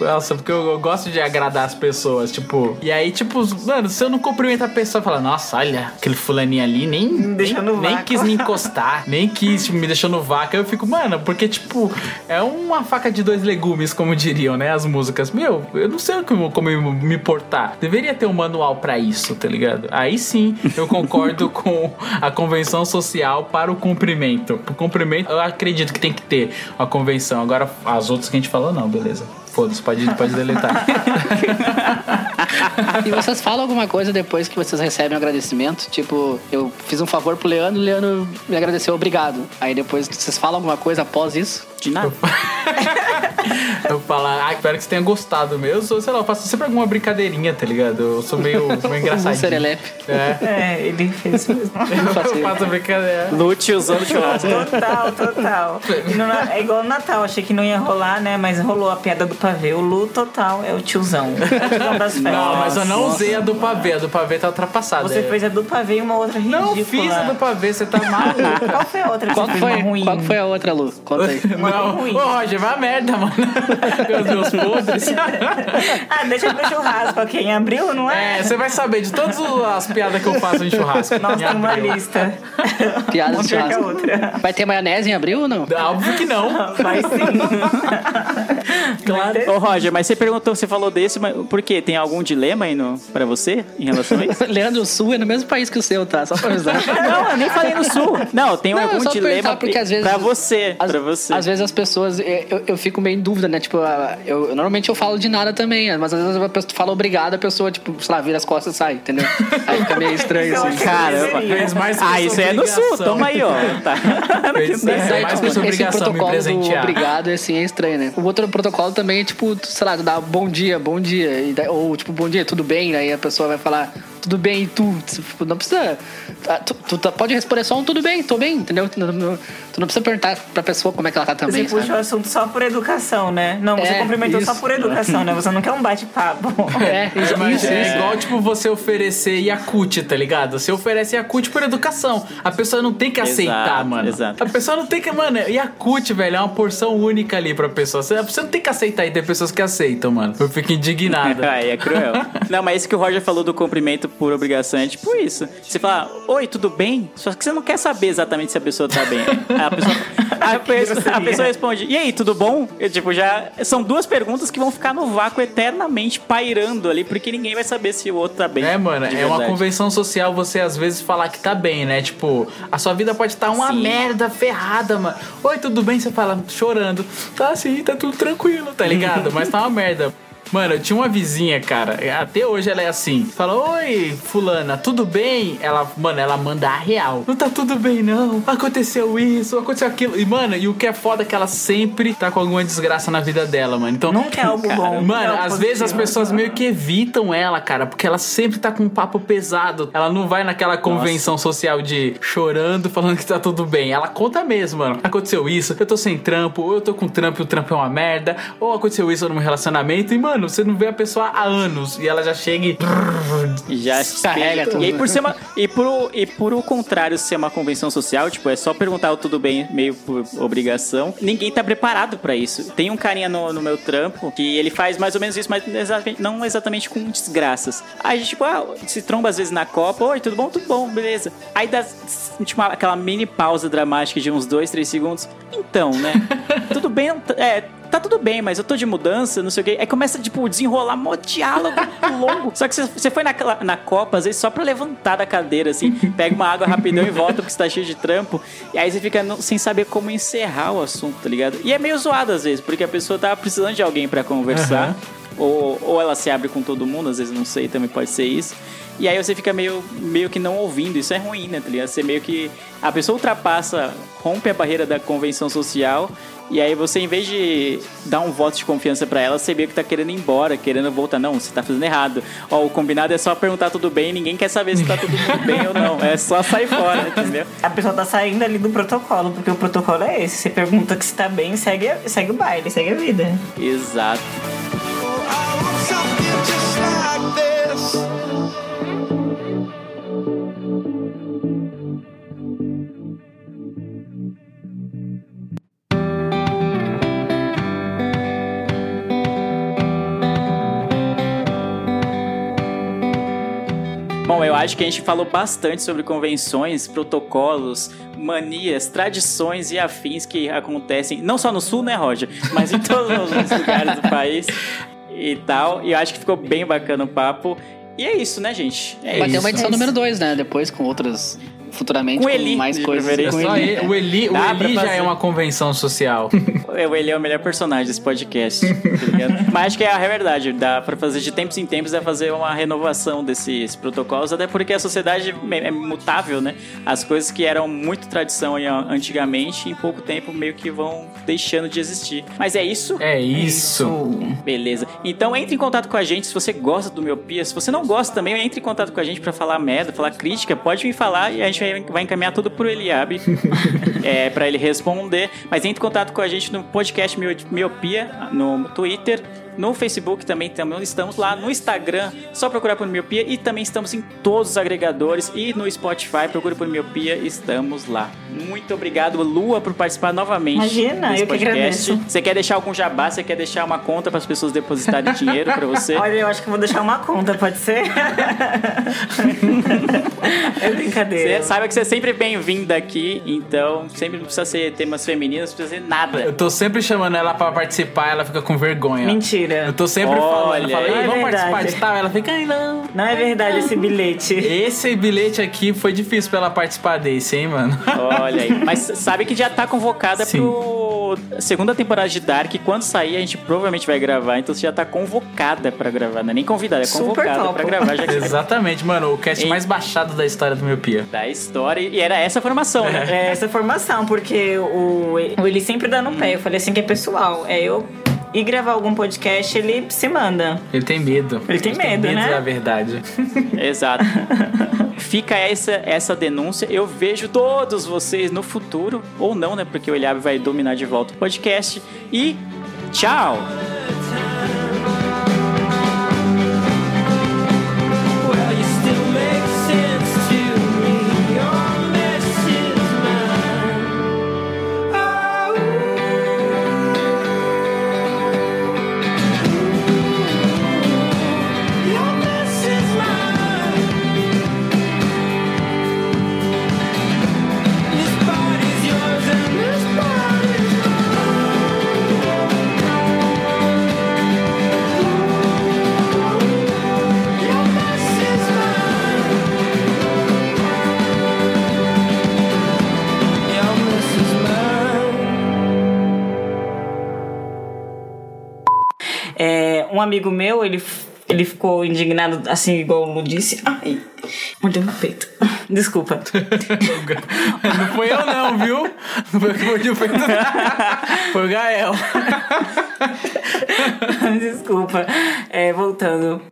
D: Nossa, porque eu, eu gosto de agradar as pessoas, tipo. E aí, tipo, mano, se eu não cumprimentar a pessoa, fala, nossa, olha, aquele fulaninho ali nem,
C: Me deixou
D: nem,
C: no
D: nem
C: vácuo."
D: quis me encostar, nem quis, tipo, me deixou no vácuo. Eu fico, mano, porque, tipo, é uma faca de dois legumes, como diriam, né? As músicas. Meu, eu não sei como, como me- portar. Deveria ter um manual pra isso, tá ligado? Aí sim, eu concordo com a convenção social para o cumprimento. O cumprimento, eu acredito que tem que ter a convenção. Agora, as outras que a gente falou, não, beleza. Foda-se, pode, pode deletar.
B: E vocês falam alguma coisa depois que vocês recebem um agradecimento? Tipo, eu fiz um favor pro Leandro, o Leandro me agradeceu, obrigado. Aí depois vocês falam alguma coisa após isso?
A: De nada.
D: eu falar, ah, espero que você tenha gostado mesmo. Ou sei lá, eu faço sempre alguma brincadeirinha, tá ligado? Eu sou meio, meio engraçadinho. É.
C: É, ele fez mesmo.
D: Eu faço brincadeira.
A: Lute usando churrasco.
C: Total, total. No é igual no Natal, achei que não ia rolar, né? Mas rolou a piada do pavê. O Lu total é o tiozão. O tiozão das festas.
D: Não, mas eu não
B: Nossa.
D: usei a do pavê. A do pavê tá ultrapassada.
C: Você
D: É.
C: fez a do pavê e uma outra ridícula.
D: Não fiz a do pavê, você tá maluco.
C: Qual foi a outra que
B: Qual
C: você fez
B: foi,
C: uma ruim?
B: qual foi a outra, Lu? Conta aí.
D: Não,
C: ruim.
D: ô Roger, vai a merda, mano. Meus meus podres.
C: Ah, deixa pro churrasco aqui em abril, não é?
D: É, você vai saber de todas as piadas que eu faço em churrasco.
C: Nossa,
D: Em
C: tem uma lista.
B: Piada
C: Uma
B: de churrasco.
C: outra.
B: Vai ter maionese em abril ou não?
D: Óbvio que não.
C: Vai sim. claro.
A: Ô, Roger, mas você perguntou, você falou desse, mas por quê? Tem algum dilema aí no, pra você em relação a isso?
B: Leandro, o Sul é no mesmo país que o seu, tá? Só pra avisar.
A: Não, eu nem falei no sul. Não, tem
B: Não,
A: algum dilema
B: porque às vezes-
A: pra você.
B: Às,
A: pra você.
B: às vezes as pessoas, eu, eu fico meio em dúvida, né? Tipo, eu, normalmente eu falo de nada também, mas às vezes a pessoa fala obrigado, a pessoa, tipo, sei lá, vira as costas e sai, entendeu? Aí fica meio estranho, assim.
A: Caramba.
D: Mais que
A: Ah, isso é no sul. Toma aí, ó. Tá.
D: Fez,
B: Daí,
D: é mais
B: tipo, esse protocolo do obrigado, assim, é estranho, né? O outro protocolo também é, tipo, sei lá, tu dá bom dia, bom dia. ou, tipo, bom dia, tudo bem? Aí a pessoa vai falar, tudo bem, e tu? Tipo, Não precisa... ah, Tu, tu tá- pode responder só um tudo bem, tô bem, entendeu? Tu não, tu não precisa perguntar pra pessoa como é que ela tá
C: Você
B: também,
C: puxa o
B: sabe?
C: assunto só por educação, né? Não, você
B: É,
C: cumprimentou só
D: isso.
C: por educação, né? Você não quer um bate-papo.
B: É,
D: É,
B: isso,
D: mas
B: isso,
D: é
B: isso.
D: igual, tipo, você oferecer Yakut, tá ligado? Você oferece Yakut por educação. A pessoa não tem que
A: Exato,
D: aceitar, mano.
A: exato.
D: A pessoa não tem que... Mano, Yakut, velho, é uma porção única ali pra pessoa. Você, você não tem que aceitar e tem pessoas que aceitam, mano. Eu fico indignado.
A: Aí é cruel. Não, mas isso que o Roger falou do cumprimento por obrigação é tipo isso. Você fala, oi, tudo bem? Só que você não quer saber exatamente se a pessoa tá bem. Aí A pessoa, a pessoa, a pessoa responde, e aí, tudo bom? Eu, tipo, já. São duas perguntas que vão ficar no vácuo eternamente pairando ali, porque ninguém vai saber se o outro tá bem.
D: É, mano, é uma convenção social você às vezes falar que tá bem, né? Tipo, a sua vida pode estar uma
A: Sim.
D: merda ferrada, mano. Oi, tudo bem? Você fala chorando. Tá sim, tá tudo tranquilo, tá ligado? Mas tá uma merda. Mano, eu tinha uma vizinha, cara. Até hoje ela é assim. Fala, oi, fulana, tudo bem? Ela, mano, ela manda a real. Não tá tudo bem, não. Aconteceu isso, aconteceu aquilo. E, mano, e o que é foda é que ela sempre tá com alguma desgraça na vida dela, mano. Então,
C: Nunca é algo bom. nunca é
D: Mano, às vezes as pessoas meio que evitam ela, cara, porque ela sempre tá com um papo pesado. Ela não vai naquela convenção social de chorando, falando que tá tudo bem. Ela conta mesmo, mano. Aconteceu isso, eu tô sem trampo, ou eu tô com trampo e o trampo é uma merda, ou aconteceu isso no meu relacionamento. E, mano, você não vê a pessoa há anos e ela já chega e.
A: Já
B: Carrega tudo.
A: E aí, por ser uma, e, por, e por o contrário, ser uma convenção social, tipo, é só perguntar o tudo bem, meio por obrigação. Ninguém tá preparado pra isso. Tem um carinha no, no meu trampo que ele faz mais ou menos isso, mas exatamente- não exatamente com desgraças. Aí a gente, tipo, ah, se tromba às vezes na Copa, oi, tudo bom? Tudo bom, beleza. Aí dá tipo, aquela mini pausa dramática de uns dois, três segundos. Então, né? tudo bem, é. Tá tudo bem, mas eu tô de mudança, não sei o quê. Aí começa, tipo, desenrolar mó diálogo longo. Só que você- foi na, na Copa, às vezes, só pra levantar da cadeira, assim. Pega uma água rapidão e volta porque você tá cheio de trampo. E aí você fica no- sem saber como encerrar o assunto, tá ligado? E é meio zoado, às vezes, porque a pessoa tava precisando de alguém pra conversar. Ou, ou ela se abre com todo mundo, às vezes, não sei, também pode ser isso. E aí você fica meio, meio que não ouvindo. Isso é ruim, né, tá ligado? Você meio que... A pessoa ultrapassa, rompe a barreira da convenção social... E aí você, em vez de dar um voto de confiança pra ela, você meio que tá querendo ir embora, querendo voltar. Não, você tá fazendo errado. Ó, o combinado é só perguntar tudo bem, ninguém quer saber se tá tudo bem ou não. É só sair fora, entendeu?
C: A pessoa tá saindo ali do protocolo, porque o protocolo é esse. Você pergunta que se tá bem, segue, segue o baile, segue a vida.
A: Exato. Bom, eu acho que a gente falou bastante sobre convenções, protocolos, manias, tradições e afins que acontecem, não só no sul, né, Roger? Mas em todos os lugares do país e tal. E eu acho que ficou bem bacana o papo. E é isso, né, gente? É
B: Vai ter
A: isso.
B: uma edição número 2, né? Depois com outras futuramente
A: Com
B: com,
A: Eli,
B: mais
A: de
B: coisas.
D: É.
B: Com
D: só
B: Eli.
D: ele- o Eli, o
A: Dá
D: Eli já
A: fazer.
D: é uma convenção social.
A: É, O Eli é o melhor personagem desse podcast, tá? Mas acho que é a verdade, dá pra fazer de tempos em tempos, é fazer uma renovação desses protocolos, até porque a sociedade é mutável, né? As coisas que eram muito tradição aí antigamente, em pouco tempo meio que vão deixando de existir. Mas é isso?
D: É isso.
A: Beleza. Então entre em contato com a gente se você gosta do Miopia. Se você não gosta também, entre em contato com a gente pra falar merda, falar crítica. Pode me falar e a gente vai- encaminhar tudo pro Eliabe é, para ele responder. Mas entre em contato com a gente no podcast Mio- Miopia, no Twitter. No Facebook também, também estamos lá. No Instagram, só procurar por Miopia. E também estamos em todos os agregadores. E no Spotify, procure por Miopia. Estamos lá. Muito obrigado, Lua, por participar novamente.
C: Imagina,
A: desse
C: eu que
A: podcast.
C: agradeço.
A: Você quer deixar algum jabá? Você quer deixar uma conta para as pessoas depositarem dinheiro para você?
C: Olha, eu acho que vou deixar uma conta, pode ser? é brincadeira.
A: Você saiba que você é sempre bem-vinda aqui, então sempre não precisa ser temas femininos, não precisa ser nada.
D: Eu tô sempre chamando ela pra participar, ela fica com vergonha.
C: Mentira.
D: Eu tô sempre falando,
A: Olha,
D: fala, "Ei,
C: é
D: vamos
C: verdade.
D: participar de tal? Ela fica, ai não.
C: Não é verdade esse bilhete.
D: Esse bilhete aqui foi difícil pra ela participar desse, hein, mano?
A: Olha aí. Mas sabe que já tá convocada
D: Sim.
A: pro segunda temporada de Dark. e Quando sair, a gente provavelmente vai gravar. Então você já tá convocada pra gravar. Não é nem convidada, é convocada pra gravar. Já que
D: Exatamente, mano. O cast
A: Ei.
D: mais baixado da história do Miopia.
A: da história. E era essa a formação, né?
C: É essa formação, porque o, o ele sempre dá no pé. Eu falei assim que é pessoal. É eu ir gravar algum podcast, ele se manda.
D: Ele tem medo.
C: Ele tem medo, né?
D: da verdade.
A: Exato. Fica essa, essa denúncia. Eu vejo todos vocês no futuro, ou não, né? Porque o Eliabe vai dominar de volta o podcast. E tchau!
C: É, um amigo meu, ele, ele ficou indignado, assim, igual o Lu disse. Ai, mordeu meu peito. Desculpa.
D: Não foi eu não, viu? Não foi eu que mordi o peito. Foi o Gael.
C: Desculpa. É, voltando.